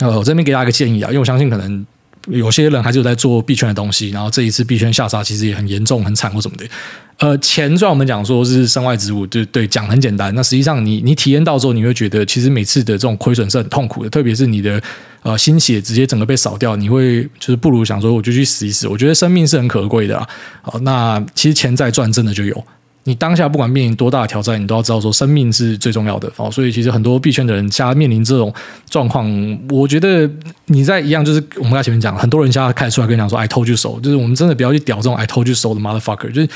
呃，我这边给大家一个建议啊，因为我相信可能有些人还是有在做币圈的东西，然后这一次币圈下杀其实也很严重、很惨或什么的。呃，钱虽然我们讲说是身外之物，对对，讲很简单。那实际上你你体验到之后，你会觉得其实每次的这种亏损是很痛苦的，特别是你的呃心血直接整个被扫掉，你会就是不如想说我就去死一死。我觉得生命是很可贵的啊。好，那其实钱再赚真的就有。你当下不管面临多大的挑战，你都要知道说生命是最重要的哦。所以其实很多币圈的人现在面临这种状况，我觉得你在一样就是我们刚前面讲，很多人现在开始出来跟你讲说 “I told you so”，就是我们真的不要去屌这种 “I told you so” 的 motherfucker。就是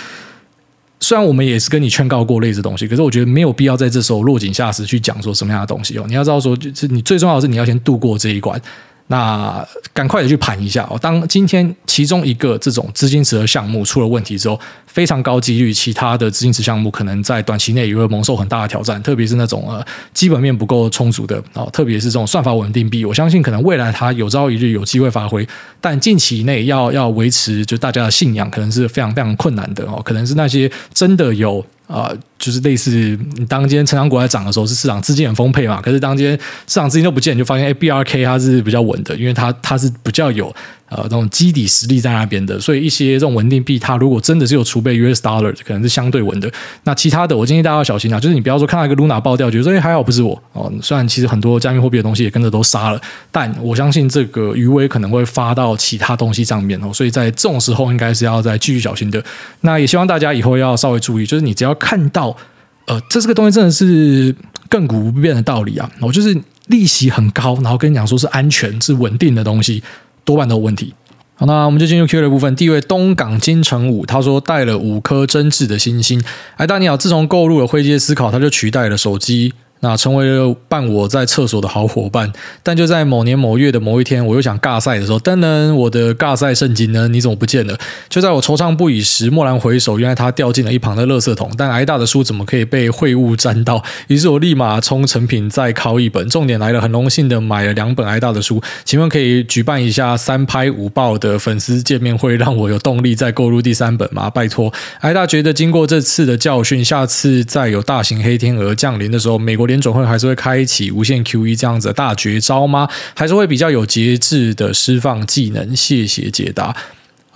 虽然我们也是跟你劝告过类似东西，可是我觉得没有必要在这时候落井下石去讲说什么样的东西哦。你要知道说，就是你最重要的是你要先度过这一关。那赶快的去盘一下哦。当今天其中一个这种资金池的项目出了问题之后，非常高几率其他的资金池项目可能在短期内也会蒙受很大的挑战。特别是那种呃基本面不够充足的啊，特别是这种算法稳定币，我相信可能未来它有朝一日有机会发挥，但近期内要要维持就大家的信仰，可能是非常非常困难的哦。可能是那些真的有。啊、就是类似你当今天成长股在涨的时候，是市场资金很丰沛嘛？可是当今天市场资金都不见，你就发现哎，BRK 它是比较稳的，因为它它是比较有。呃，这种基底实力在那边的，所以一些这种稳定币，它如果真的是有储备 US dollar，可能是相对稳的。那其他的，我建议大家要小心啊，就是你不要说看到一个 Luna 爆掉，觉得说哎还好不是我哦。虽然其实很多加密货币的东西也跟着都杀了，但我相信这个余威可能会发到其他东西上面哦。所以在这种时候，应该是要再继续小心的。那也希望大家以后要稍微注意，就是你只要看到呃，这是个东西真的是亘古不变的道理啊。我就是利息很高，然后跟你讲说是安全、是稳定的东西。多半都有问题。好，那我们就进入 Q 的部分。第一位东港金城武，他说带了五颗真挚的星星。哎，大你好，自从购入了灰阶思考，他就取代了手机。那成为了伴我在厕所的好伙伴，但就在某年某月的某一天，我又想尬赛的时候，噔噔，我的尬赛圣经呢？你怎么不见了？就在我惆怅不已时，蓦然回首，原来它掉进了一旁的垃圾桶。但挨大的书怎么可以被秽物沾到？于是我立马冲成品再拷一本。重点来了，很荣幸的买了两本挨大的书。请问可以举办一下三拍五爆的粉丝见面会，让我有动力再购入第三本吗？拜托，挨大觉得经过这次的教训，下次再有大型黑天鹅降临的时候，美国。联总会还是会开启无限 QE 这样子的大绝招吗？还是会比较有节制的释放技能？谢谢解答。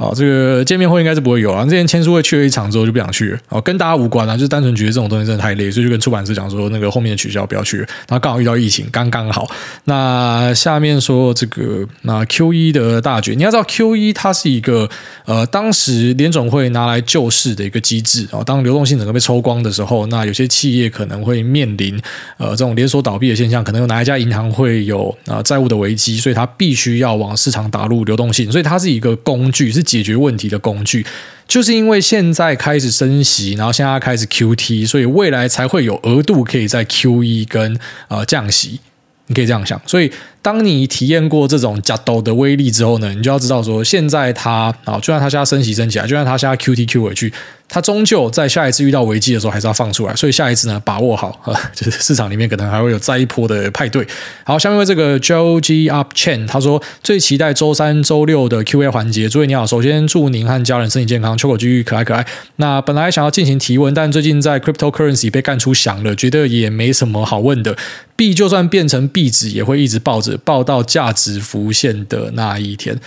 哦，这个见面会应该是不会有啊。之前签书会去了一场之后就不想去。哦，跟大家无关啊，就是单纯觉得这种东西真的太累，所以就跟出版社讲说那个后面的取消不要去了。然后刚好遇到疫情，刚刚好。那下面说这个那 Q 一的大局，你要知道 Q 一它是一个呃当时联总会拿来救市的一个机制啊。当流动性整个被抽光的时候，那有些企业可能会面临呃这种连锁倒闭的现象，可能有哪一家银行会有啊债务的危机，所以它必须要往市场打入流动性，所以它是一个工具是。解决问题的工具，就是因为现在开始升息，然后现在开始 QT，所以未来才会有额度可以在 QE 跟呃降息，你可以这样想。所以当你体验过这种加斗的威力之后呢，你就要知道说，现在它啊，就算它现在升息升起来，就算它现在 QT Q 回去。它终究在下一次遇到危机的时候，还是要放出来。所以下一次呢，把握好啊，就是市场里面可能还会有再一波的派对。好，下面为这个 Joe G Up Chen，他说最期待周三、周六的 Q A 环节。诸位你好，首先祝您和家人身体健康，秋口继续可爱可爱。那本来想要进行提问，但最近在 Cryptocurrency 被干出翔了，觉得也没什么好问的。币就算变成币纸，也会一直抱着，报到价值浮现的那一天。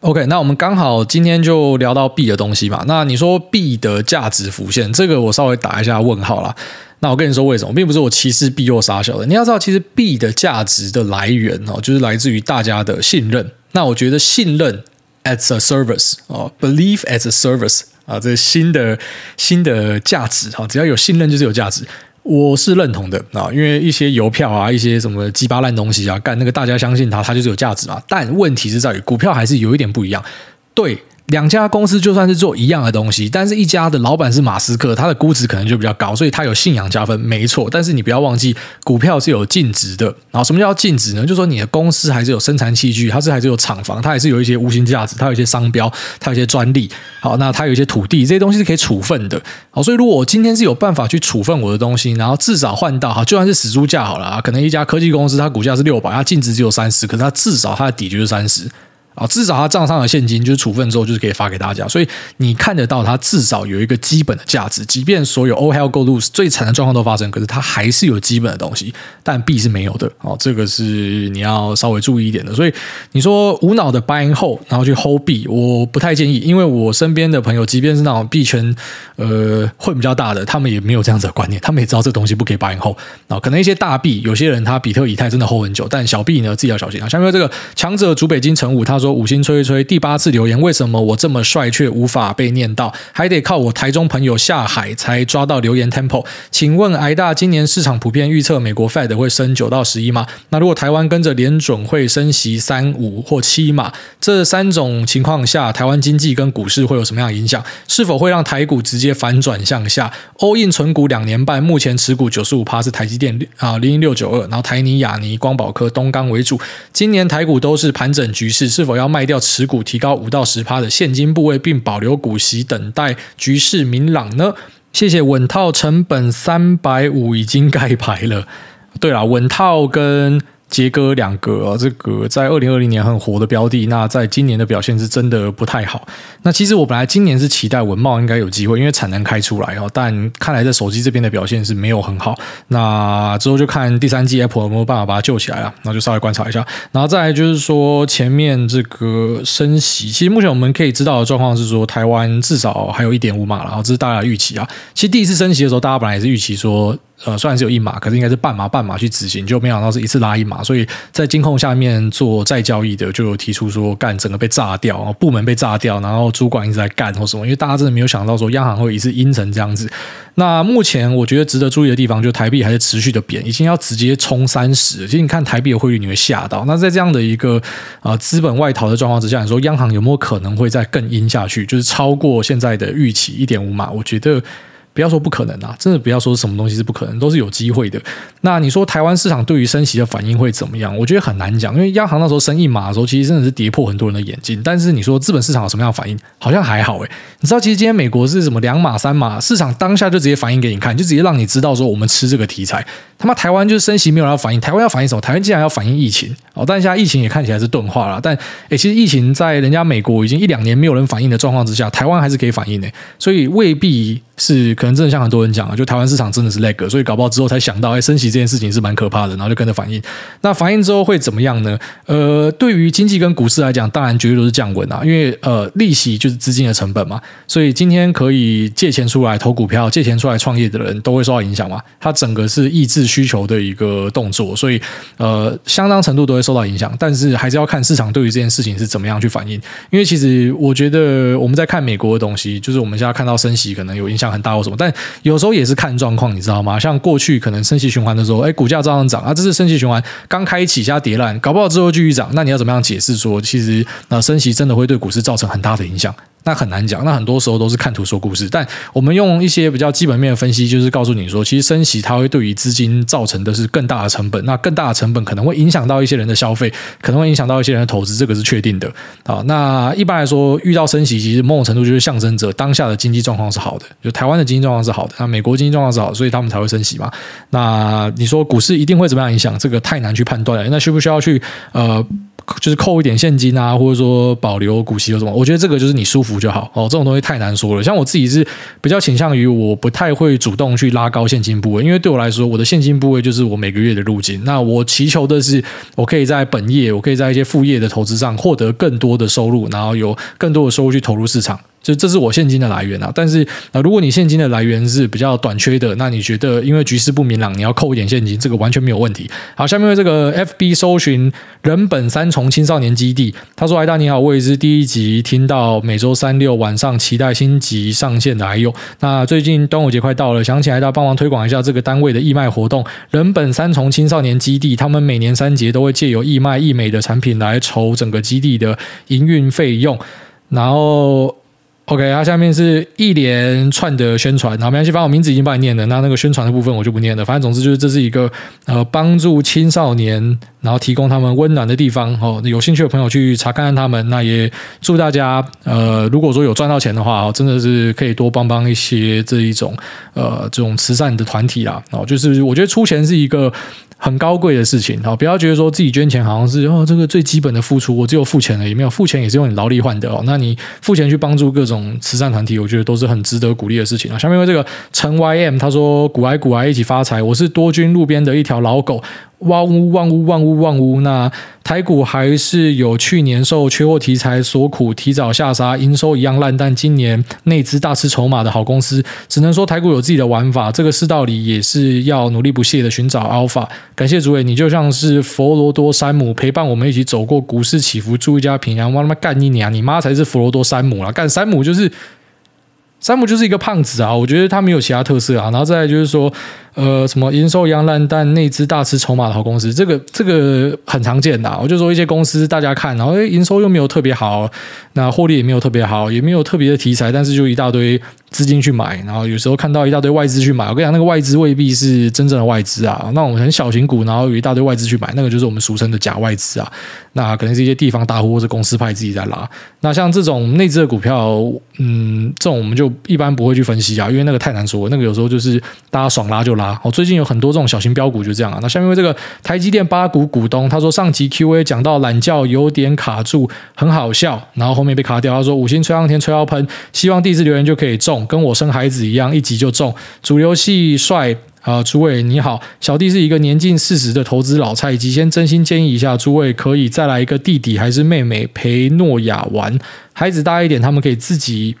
OK，那我们刚好今天就聊到币的东西嘛。那你说币的价值浮现，这个我稍微打一下问号啦。那我跟你说为什么，并不是我歧视币或傻小的。你要知道，其实币的价值的来源哦，就是来自于大家的信任。那我觉得信任 as a service 哦，believe as a service 啊，这新的新的价值哈，只要有信任就是有价值。我是认同的啊，因为一些邮票啊，一些什么鸡巴烂东西啊，干那个大家相信它，它就是有价值嘛。但问题是在于股票还是有一点不一样，对。两家公司就算是做一样的东西，但是一家的老板是马斯克，他的估值可能就比较高，所以他有信仰加分，没错。但是你不要忘记，股票是有净值的。然后什么叫净值呢？就是说你的公司还是有生产器具，它是还是有厂房，它还是有一些无形价值，它有一些商标，它有一些专利。好，那它有一些土地，这些东西是可以处分的。好，所以如果我今天是有办法去处分我的东西，然后至少换到，哈，就算是死猪价好了啊，可能一家科技公司它股价是六百，它净值只有三十，可是它至少它的底就是三十。啊，至少他账上的现金就是处分之后就是可以发给大家，所以你看得到它至少有一个基本的价值，即便所有 all hell go loose 最惨的状况都发生，可是它还是有基本的东西，但币是没有的哦，这个是你要稍微注意一点的。所以你说无脑的 buying hold，然后去 hold 币，我不太建议，因为我身边的朋友，即便是那种币圈呃会比较大的，他们也没有这样子的观念，他们也知道这东西不可以 buying hold 啊，可能一些大币，有些人他比特以太真的 hold 很久，但小币呢自己要小心啊。下面这个强者主北京成武他。说五星吹一吹，第八次留言，为什么我这么帅却无法被念到？还得靠我台中朋友下海才抓到留言 Temple，。请问癌大，今年市场普遍预测美国 Fed 会升九到十一吗？那如果台湾跟着联准会升息三五或七码，这三种情况下，台湾经济跟股市会有什么样的影响？是否会让台股直接反转向下？all in 存股两年半，目前持股九十五趴是台积电啊零零六九二，然后台泥、亚泥、光宝科、东钢为主。今年台股都是盘整局势，是否？我要卖掉持股，提高五到十趴的现金部位，并保留股息，等待局势明朗呢？谢谢稳套成本三百五已经盖牌了。对了，稳套跟。杰哥两个，这个在二零二零年很火的标的，那在今年的表现是真的不太好。那其实我本来今年是期待文茂应该有机会，因为产能开出来哦，但看来在手机这边的表现是没有很好。那之后就看第三季 Apple 有没有办法把它救起来啊？那就稍微观察一下。然后再来就是说前面这个升息，其实目前我们可以知道的状况是说，台湾至少还有一点五码，然后这是大家的预期啊。其实第一次升息的时候，大家本来也是预期说。呃，虽然是有一码，可是应该是半码半码去执行，就没想到是一次拉一码，所以在金控下面做再交易的就有提出说，干整个被炸掉，部门被炸掉，然后主管一直在干或什么，因为大家真的没有想到说央行会一次阴成这样子。那目前我觉得值得注意的地方，就台币还是持续的贬，已经要直接冲三十。其实你看台币的汇率，你会吓到。那在这样的一个呃资本外逃的状况之下，你说央行有没有可能会再更阴下去，就是超过现在的预期一点五码？我觉得。不要说不可能啊，真的不要说什么东西是不可能，都是有机会的。那你说台湾市场对于升息的反应会怎么样？我觉得很难讲，因为央行那时候升一码的时候，其实真的是跌破很多人的眼镜。但是你说资本市场有什么样的反应？好像还好诶。你知道，其实今天美国是什么两码三码，市场当下就直接反应给你看，就直接让你知道说我们吃这个题材。他妈台湾就是升息没有人要反应，台湾要反应什么？台湾竟然要反应疫情哦！但现在疫情也看起来是钝化了。但诶，其实疫情在人家美国已经一两年没有人反应的状况之下，台湾还是可以反应的，所以未必。是可能真的像很多人讲啊，就台湾市场真的是 lag，所以搞不好之后才想到，哎，升息这件事情是蛮可怕的，然后就跟着反应。那反应之后会怎么样呢？呃，对于经济跟股市来讲，当然绝对都是降温啊，因为呃，利息就是资金的成本嘛，所以今天可以借钱出来投股票、借钱出来创业的人都会受到影响嘛。它整个是抑制需求的一个动作，所以呃，相当程度都会受到影响。但是还是要看市场对于这件事情是怎么样去反应，因为其实我觉得我们在看美国的东西，就是我们现在看到升息可能有影响。很大或什么，但有时候也是看状况，你知道吗？像过去可能升息循环的时候，哎，股价照样涨啊，这是升息循环刚开启加跌烂，搞不好之后继续涨，那你要怎么样解释说，其实那升息真的会对股市造成很大的影响？那很难讲，那很多时候都是看图说故事。但我们用一些比较基本面的分析，就是告诉你说，其实升息它会对于资金造成的是更大的成本，那更大的成本可能会影响到一些人的消费，可能会影响到一些人的投资，这个是确定的。好，那一般来说，遇到升息，其实某种程度就是象征着当下的经济状况是好的，就台湾的经济状况是好的，那美国经济状况是好，所以他们才会升息嘛。那你说股市一定会怎么样影响？这个太难去判断了。那需不需要去呃？就是扣一点现金啊，或者说保留股息有什么？我觉得这个就是你舒服就好哦。这种东西太难说了。像我自己是比较倾向于我不太会主动去拉高现金部位，因为对我来说，我的现金部位就是我每个月的入金。那我祈求的是，我可以在本业，我可以在一些副业的投资上获得更多的收入，然后有更多的收入去投入市场。就这是我现金的来源啊，但是呃，如果你现金的来源是比较短缺的，那你觉得因为局势不明朗，你要扣一点现金，这个完全没有问题。好，下面这个 FB 搜寻人本三重青少年基地，他说：“艾大你好，我也是第一集听到每周三六晚上期待新集上线的，还有那最近端午节快到了，想请艾大帮忙推广一下这个单位的义卖活动。人本三重青少年基地，他们每年三节都会借由义卖义美的产品来筹整个基地的营运费用，然后。” OK，它下面是一连串的宣传，好，没关系，反正我名字已经帮你念了，那那个宣传的部分我就不念了。反正总之就是这是一个呃帮助青少年，然后提供他们温暖的地方。哦，有兴趣的朋友去查看看他们。那也祝大家呃，如果说有赚到钱的话哦，真的是可以多帮帮一些这一种呃这种慈善的团体啦。哦，就是我觉得出钱是一个。很高贵的事情啊！不要觉得说自己捐钱好像是哦，这个最基本的付出，我只有付钱了，也没有付钱也是用你劳力换的哦。那你付钱去帮助各种慈善团体，我觉得都是很值得鼓励的事情啊。下面为这个陈 YM 他说：“古埃古埃一起发财，我是多军路边的一条老狗。”旺屋旺屋旺屋旺屋，那台股还是有去年受缺货题材所苦，提早下杀，营收一样烂，但今年内资大吃筹码的好公司，只能说台股有自己的玩法，这个世道里也是要努力不懈的寻找 alpha。感谢诸位，你就像是佛罗多山姆，陪伴我们一起走过股市起伏，祝一家平安。我他妈干你娘，你妈才是佛罗多山姆啦，干山姆就是山姆就是一个胖子啊，我觉得他没有其他特色啊，然后再来就是说。呃，什么营收一样烂，但内资大吃筹码的好公司，这个这个很常见的。我就说一些公司大家看，然后诶营收又没有特别好，那获利也没有特别好，也没有特别的题材，但是就一大堆资金去买，然后有时候看到一大堆外资去买，我跟你讲，那个外资未必是真正的外资啊，那种很小型股，然后有一大堆外资去买，那个就是我们俗称的假外资啊。那可能是一些地方大户或者公司派自己在拉。那像这种内资的股票，嗯，这种我们就一般不会去分析啊，因为那个太难说，那个有时候就是大家爽拉就拉。哦，最近有很多这种小型标股就这样啊。那下面为这个台积电八股股东，他说上集 Q&A 讲到懒觉有点卡住，很好笑，然后后面被卡掉。他说五星吹上天吹到喷，希望第一次留言就可以中，跟我生孩子一样，一集就中。主流系帅啊，诸位你好，小弟是一个年近四十的投资老菜鸡，先真心建议一下诸位，可以再来一个弟弟还是妹妹陪诺亚玩，孩子大一点，他们可以自己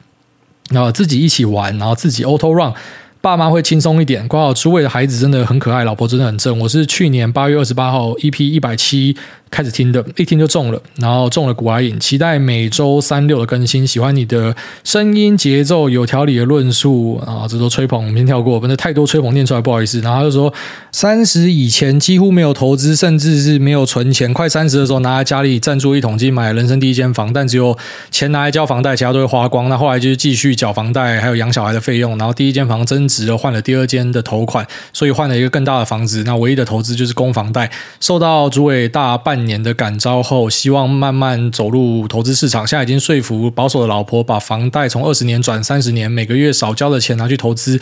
啊自己一起玩，然后自己 auto run。爸妈会轻松一点。挂号诸位的孩子真的很可爱，老婆真的很正。我是去年八月二十八号 EP 一百七。开始听的，一听就中了，然后中了股癌瘾，期待每周三六的更新。喜欢你的声音节奏，有条理的论述啊，这都吹捧，我们先跳过，不是太多吹捧念出来不好意思。然后他就说，三十以前几乎没有投资，甚至是没有存钱。快三十的时候，拿来家里赞助一桶金，买人生第一间房，但只有钱拿来交房贷，其他都会花光。那后来就是继续缴房贷，还有养小孩的费用。然后第一间房增值了，换了第二间的头款，所以换了一个更大的房子。那唯一的投资就是供房贷，受到主委大半年的感召后，希望慢慢走入投资市场。现在已经说服保守的老婆把房贷从二十年转三十年，每个月少交的钱拿去投资。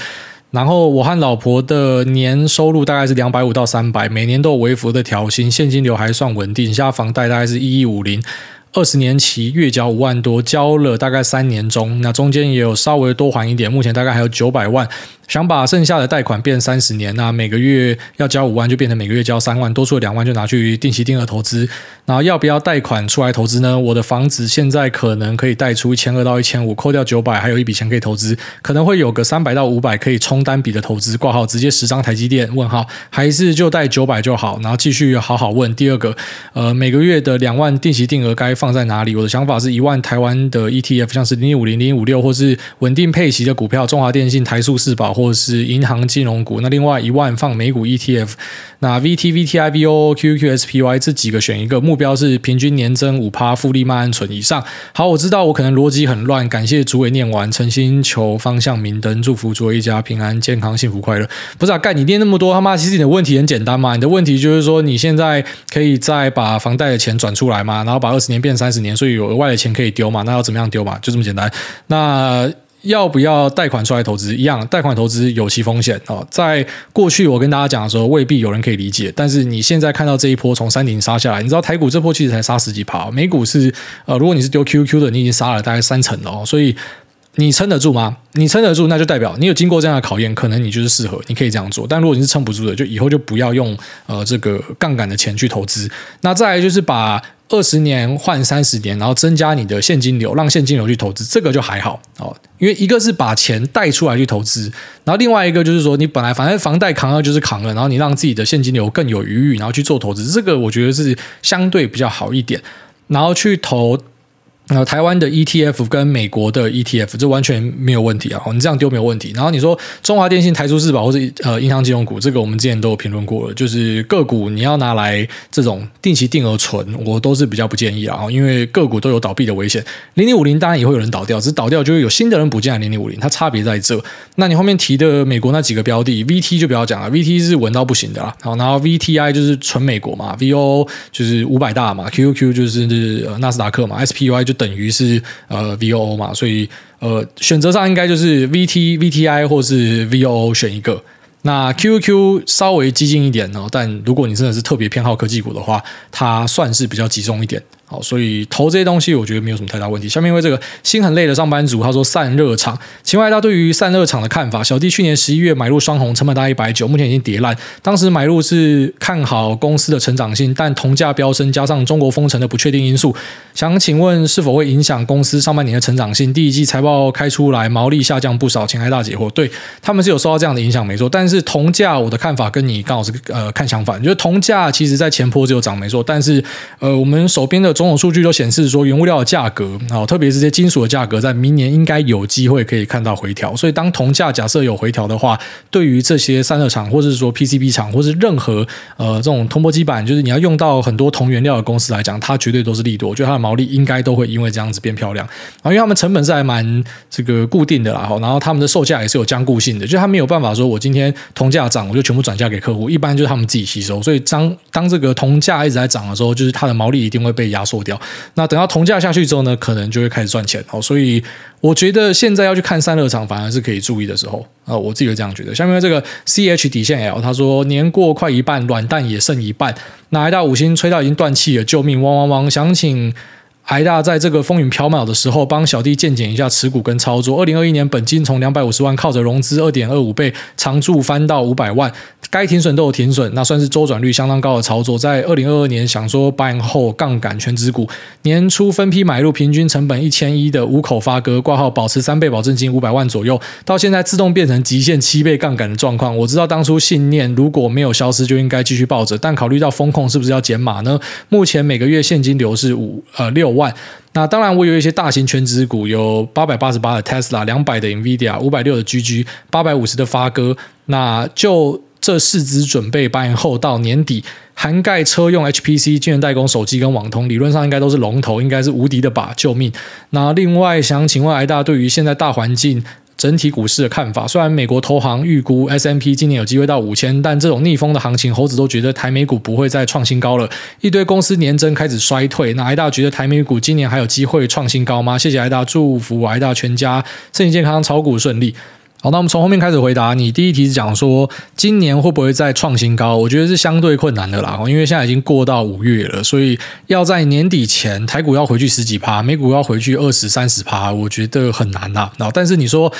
然后我和老婆的年收入大概是两百五到三百，每年都有微幅的调薪，现金流还算稳定。现在房贷大概是一亿五零。二十年期月缴五万多，交了大概三年中，那中间也有稍微多还一点，目前大概还有九百万，想把剩下的贷款变三十年，那每个月要交五万，就变成每个月交三万，多出的两万就拿去定期定额投资。然后要不要贷款出来投资呢？我的房子现在可能可以贷出一千二到一千五，扣掉九百，还有一笔钱可以投资，可能会有个三百到五百可以冲单笔的投资。挂号直接十张台积电问号，还是就贷九百就好，然后继续好好问。第二个，呃，每个月的两万定期定额该放在哪里？我的想法是一万台湾的 ETF，像是零零五零、零五六，或是稳定配息的股票，中华电信、台塑、四宝，或是银行金融股。那另外一万放美股 ETF，那 VT、VTI、VO、QQ、SPY 这几个选一个，目标是平均年增五趴，复利慢慢存以上。好，我知道我可能逻辑很乱，感谢主委念完，诚心求方向明灯，祝福诸位一家平安、健康、幸福、快乐。不是啊，干你念那么多，他妈其实你的问题很简单嘛，你的问题就是说你现在可以再把房贷的钱转出来嘛，然后把二十年变三十年。所以有额外的钱可以丢嘛？那要怎么样丢嘛？就这么简单。那要不要贷款出来投资？一样，贷款投资有其风险哦。在过去我跟大家讲的时候，未必有人可以理解。但是你现在看到这一波从山顶杀下来，你知道台股这波其实才杀十几趴，美股是呃，如果你是丢 QQ 的，你已经杀了大概三成了哦。所以你撑得住吗？你撑得住，那就代表你有经过这样的考验，可能你就是适合，你可以这样做。但如果你是撑不住的，就以后就不要用呃这个杠杆的钱去投资。那再来就是把。二十年换三十年，然后增加你的现金流，让现金流去投资，这个就还好哦。因为一个是把钱贷出来去投资，然后另外一个就是说，你本来反正房贷扛了就是扛了，然后你让自己的现金流更有余裕，然后去做投资，这个我觉得是相对比较好一点。然后去投那台湾的 ETF 跟美国的 ETF 这完全没有问题啊，你这样丢没有问题。然后你说中华电信、台塑、四宝或者呃银行金融股，这个我们之前都有评论过了，就是个股你要拿来这种定期定额存，我都是比较不建议啊，因为个股都有倒闭的危险。零零五零当然也会有人倒掉，只是倒掉就会有新的人补进来零零五零，它差别在这。那你后面提的美国那几个标的，VT 就不要讲了，VT 是稳到不行的啦。好，然后 VTI 就是纯美国嘛，VO 就是五百大嘛，QQQ 就是纳斯达克嘛，SPY 就等于是。呃，VOO 嘛，所以呃，选择上应该就是 VT、VTI 或是 VOO 选一个。那 Q Q 稍微激进一点呢，但如果你真的是特别偏好科技股的话，它算是比较集中一点。好，所以投这些东西，我觉得没有什么太大问题。下面因为这个心很累的上班族，他说散热厂，请问大家对于散热厂的看法？小弟去年十一月买入双红，成本大概一百九，目前已经跌烂。当时买入是看好公司的成长性，但铜价飙升，加上中国封城的不确定因素，想请问是否会影响公司上半年的成长性？第一季财报开出来，毛利下降不少，请海大解惑。对，他们是有受到这样的影响，没错。但是铜价，我的看法跟你刚好是呃看相反，就是铜价其实在前坡只有涨没错，但是呃我们手边的。种种数据都显示说，原物料的价格啊，特别是这些金属的价格，在明年应该有机会可以看到回调。所以，当铜价假设有回调的话，对于这些散热厂，或者是说 PCB 厂，或是任何呃这种铜箔基板，就是你要用到很多铜原料的公司来讲，它绝对都是利多。我觉得它的毛利应该都会因为这样子变漂亮啊，因为他们成本是还蛮这个固定的啦，然后他们的售价也是有僵固性的，就他没有办法说我今天铜价涨，我就全部转嫁给客户，一般就是他们自己吸收。所以当当这个铜价一直在涨的时候，就是它的毛利一定会被压缩做掉。那等到铜价下去之后呢，可能就会开始赚钱哦。所以我觉得现在要去看散热厂，反而是可以注意的时候啊。我自己会这样觉得。下面这个 C H 底线 L，他说年过快一半，软蛋也剩一半，那海大五星吹到已经断气了，救命！汪汪汪！想请。海大在这个风云飘渺的时候，帮小弟鉴检一下持股跟操作。二零二一年本金从两百五十万靠着融资二点二五倍长驻翻到五百万，该停损都有停损，那算是周转率相当高的操作。在二零二二年想说 buy 后杠杆全资股，年初分批买入，平均成本一千一的五口发哥挂号，保持三倍保证金五百万左右，到现在自动变成极限七倍杠杆的状况。我知道当初信念如果没有消失，就应该继续抱着，但考虑到风控是不是要减码呢？目前每个月现金流是五呃六万。万，那当然，我有一些大型全值股，有八百八十八的 Tesla，两百的 Nvidia，五百六的 GG，八百五十的发哥。那就这四只准备半年后到年底，涵盖车用 HPC、晶圆代工、手机跟网通，理论上应该都是龙头，应该是无敌的吧？救命！那另外想请问癌大，对于现在大环境，整体股市的看法，虽然美国投行预估 S M P 今年有机会到五千，但这种逆风的行情，猴子都觉得台美股不会再创新高了。一堆公司年增开始衰退，那癌大觉得台美股今年还有机会创新高吗？谢谢癌大，祝福癌大全家身体健康，炒股顺利。好，那我们从后面开始回答你。第一题是讲说今年会不会再创新高？我觉得是相对困难的啦，因为现在已经过到五月了，所以要在年底前台股要回去十几趴，美股要回去二十三十趴，我觉得很难啦。然后，但是你说。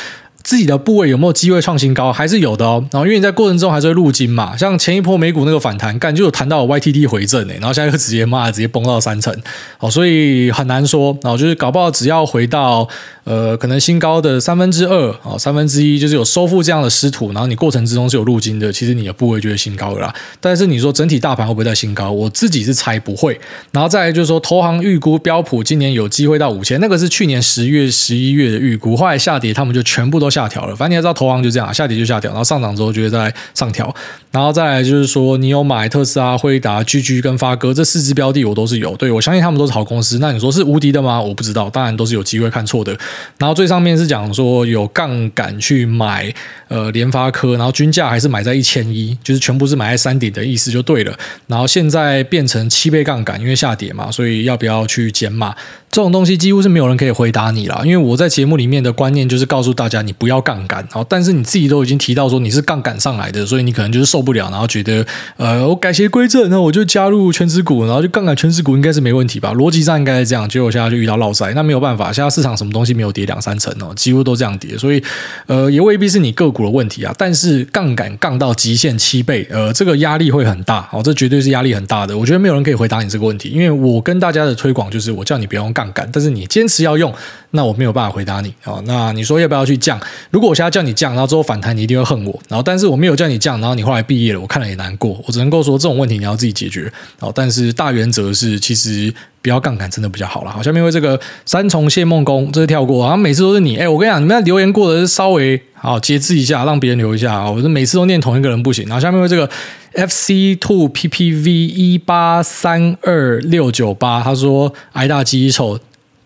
自己的部位有没有机会创新高？还是有的哦。然后因为你在过程中还是会入金嘛，像前一波美股那个反弹，干就有谈到 YTD 回正诶，然后现在就直接骂，直接崩到三成，哦，所以很难说。然后就是搞不好只要回到呃可能新高的三分之二哦，三分之一就是有收复这样的失土，然后你过程之中是有入金的，其实你的部位就会新高了啦。但是你说整体大盘会不会再新高？我自己是猜不会。然后再来就是说，投行预估标普今年有机会到五千，那个是去年十月、十一月的预估，后来下跌，他们就全部都下。下调了，反正你也知道，投行就这样，下跌就下调，然后上涨之后就会再上调，然后再来就是说，你有买特斯拉、辉达、GG 跟发哥这四只标的，我都是有，对，我相信他们都是好公司。那你说是无敌的吗？我不知道，当然都是有机会看错的。然后最上面是讲说有杠杆去买呃联发科，然后均价还是买在一千一，就是全部是买在山顶的意思就对了。然后现在变成七倍杠杆，因为下跌嘛，所以要不要去减码？这种东西几乎是没有人可以回答你了，因为我在节目里面的观念就是告诉大家你不要杠杆，好，但是你自己都已经提到说你是杠杆上来的，所以你可能就是受不了，然后觉得呃我改邪归正，那我就加入全值股，然后就杠杆全值股应该是没问题吧？逻辑上应该是这样，结果现在就遇到落赛，那没有办法，现在市场什么东西没有跌两三成哦，几乎都这样跌，所以呃也未必是你个股的问题啊，但是杠杆杠到极限七倍，呃这个压力会很大，哦，这绝对是压力很大的，我觉得没有人可以回答你这个问题，因为我跟大家的推广就是我叫你不要用杠杠杆，但是你坚持要用，那我没有办法回答你哦。那你说要不要去降？如果我现在叫你降，然后之后反弹，你一定会恨我。然后，但是我没有叫你降，然后你后来毕业了，我看了也难过。我只能够说这种问题你要自己解决哦。但是大原则是，其实不要杠杆真的比较好了。好，下面为这个三重谢梦工，这是跳过，然后每次都是你。哎，我跟你讲，你们在留言过的是稍微好节制一下，让别人留一下啊。我是每次都念同一个人不行。然后下面为这个 FC Two PPV 一八三二六九八，他说挨大记忆丑。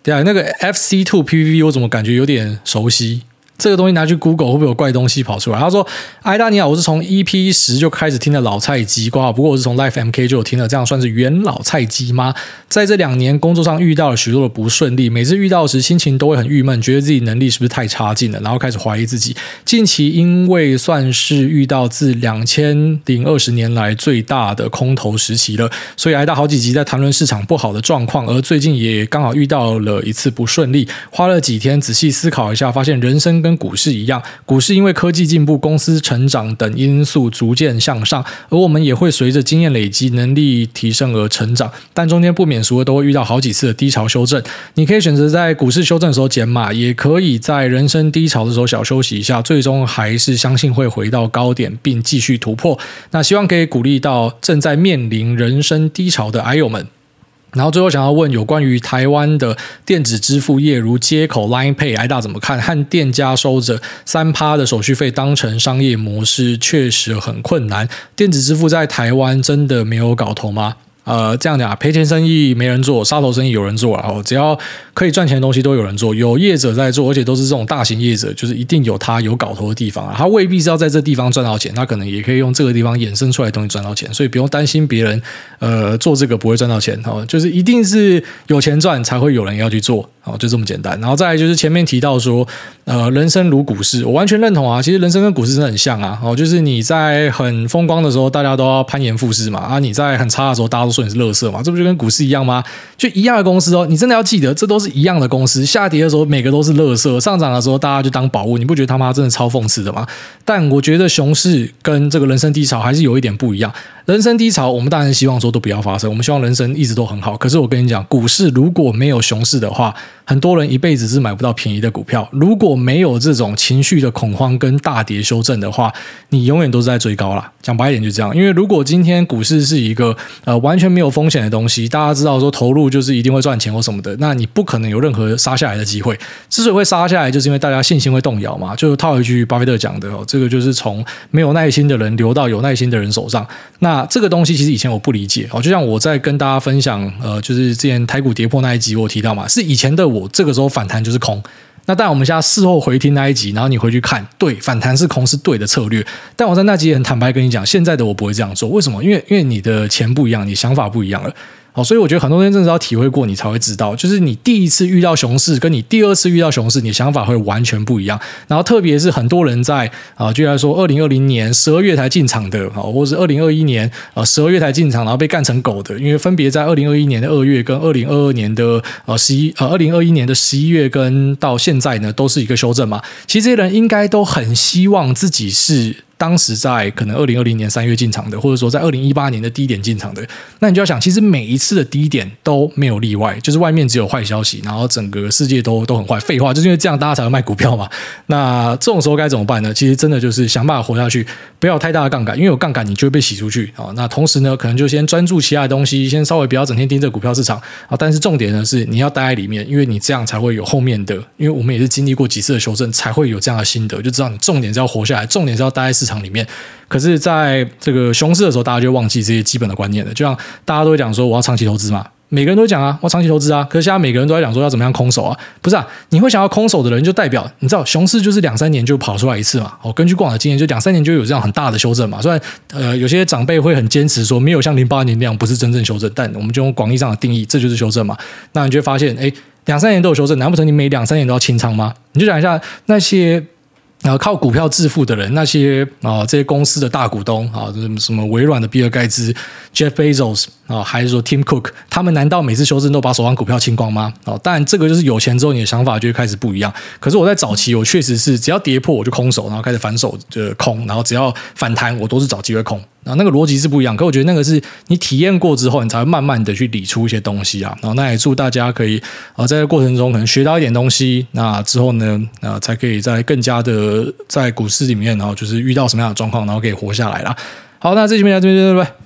对啊，那个 FC Two PPV 我怎么感觉有点熟悉？这个东西拿去 Google 会不会有怪东西跑出来？他说：“艾达你好，我是从 EP 十就开始听的老菜鸡挂，不过我是从 Life MK 就有听了，这样算是元老菜鸡吗？在这两年工作上遇到了许多的不顺利，每次遇到时心情都会很郁闷，觉得自己能力是不是太差劲了，然后开始怀疑自己。近期因为算是遇到自两千零二十年来最大的空头时期了，所以艾达好几集在谈论市场不好的状况，而最近也刚好遇到了一次不顺利，花了几天仔细思考一下，发现人生。”跟股市一样，股市因为科技进步、公司成长等因素逐渐向上，而我们也会随着经验累积、能力提升而成长。但中间不免俗的都会遇到好几次的低潮修正。你可以选择在股市修正的时候减码，也可以在人生低潮的时候小休息一下，最终还是相信会回到高点并继续突破。那希望可以鼓励到正在面临人生低潮的癌友们。然后最后想要问有关于台湾的电子支付业，如接口、Line Pay，i 大怎么看？和店家收着三趴的手续费当成商业模式，确实很困难。电子支付在台湾真的没有搞头吗？呃，这样讲，赔钱生意没人做，杀头生意有人做，然后只要可以赚钱的东西都有人做，有业者在做，而且都是这种大型业者，就是一定有他有搞头的地方啊。他未必是要在这地方赚到钱，他可能也可以用这个地方衍生出来的东西赚到钱，所以不用担心别人呃做这个不会赚到钱哦，就是一定是有钱赚才会有人要去做哦，就这么简单。然后再来就是前面提到说，呃，人生如股市，我完全认同啊。其实人生跟股市真的很像啊，哦，就是你在很风光的时候，大家都要攀岩附势嘛，啊，你在很差的时候，大家都。说你是垃圾嘛？这不就跟股市一样吗？就一样的公司哦，你真的要记得，这都是一样的公司。下跌的时候，每个都是垃圾；上涨的时候，大家就当宝物。你不觉得他妈真的超讽刺的吗？但我觉得熊市跟这个人生低潮还是有一点不一样。人生低潮，我们当然希望说都不要发生，我们希望人生一直都很好。可是我跟你讲，股市如果没有熊市的话，很多人一辈子是买不到便宜的股票。如果没有这种情绪的恐慌跟大跌修正的话，你永远都是在追高啦。讲白一点就这样，因为如果今天股市是一个呃完全没有风险的东西，大家知道说投入就是一定会赚钱或什么的，那你不可能有任何杀下来的机会。之所以会杀下来，就是因为大家信心会动摇嘛。就套一句巴菲特讲的哦，这个就是从没有耐心的人流到有耐心的人手上。那这个东西其实以前我不理解哦，就像我在跟大家分享，呃，就是之前台股跌破那一集，我提到嘛，是以前的我这个时候反弹就是空。那但我们现在事后回听那一集，然后你回去看，对，反弹是空是对的策略。但我在那集也很坦白跟你讲，现在的我不会这样做，为什么？因为因为你的钱不一样，你想法不一样了。好，所以我觉得很多人真的是要体会过，你才会知道，就是你第一次遇到熊市，跟你第二次遇到熊市，你的想法会完全不一样。然后，特别是很多人在啊，就来说二零二零年十二月才进场的，啊，或是二零二一年啊十二月才进场，然后被干成狗的，因为分别在二零二一年的二月跟二零二二年的呃十一呃二零二一年的十一月跟到现在呢，都是一个修正嘛。其实这些人应该都很希望自己是。当时在可能二零二零年三月进场的，或者说在二零一八年的低点进场的，那你就要想，其实每一次的低点都没有例外，就是外面只有坏消息，然后整个世界都都很坏。废话，就是因为这样大家才会卖股票嘛。那这种时候该怎么办呢？其实真的就是想办法活下去，不要太大的杠杆，因为有杠杆你就会被洗出去啊。那同时呢，可能就先专注其他的东西，先稍微不要整天盯着股票市场啊。但是重点呢是你要待在里面，因为你这样才会有后面的。因为我们也是经历过几次的修正，才会有这样的心得，就知道你重点是要活下来，重点是要待在市市场里面。可是，在这个熊市的时候，大家就忘记这些基本的观念了。就像大家都会讲说，我要长期投资嘛，每个人都讲啊，我长期投资啊。可是现在每个人都在讲说要怎么样空手啊，不是啊？你会想要空手的人，就代表你知道，熊市就是两三年就跑出来一次嘛。哦，根据过往的经验，就两三年就有这样很大的修正嘛。虽然呃，有些长辈会很坚持说，没有像零八年那样不是真正修正，但我们就用广义上的定义，这就是修正嘛。那你就会发现，哎，两三年都有修正，难不成你每两三年都要清仓吗？你就讲一下那些。然后靠股票致富的人，那些啊这些公司的大股东啊，什么什么微软的比尔盖茨、Jeff Bezos 啊，还是说 Tim Cook，他们难道每次修正都把手上股票清光吗？啊，当然这个就是有钱之后你的想法就会开始不一样。可是我在早期，我确实是只要跌破我就空手，然后开始反手就空，然后只要反弹我都是找机会空。啊，那个逻辑是不一样，可我觉得那个是你体验过之后，你才会慢慢的去理出一些东西啊。然后那也祝大家可以啊，在这过程中可能学到一点东西，那之后呢，啊，才可以在更加的呃在股市里面，然后就是遇到什么样的状况，然后可以活下来啦。好，那这期节目就到这边，拜拜。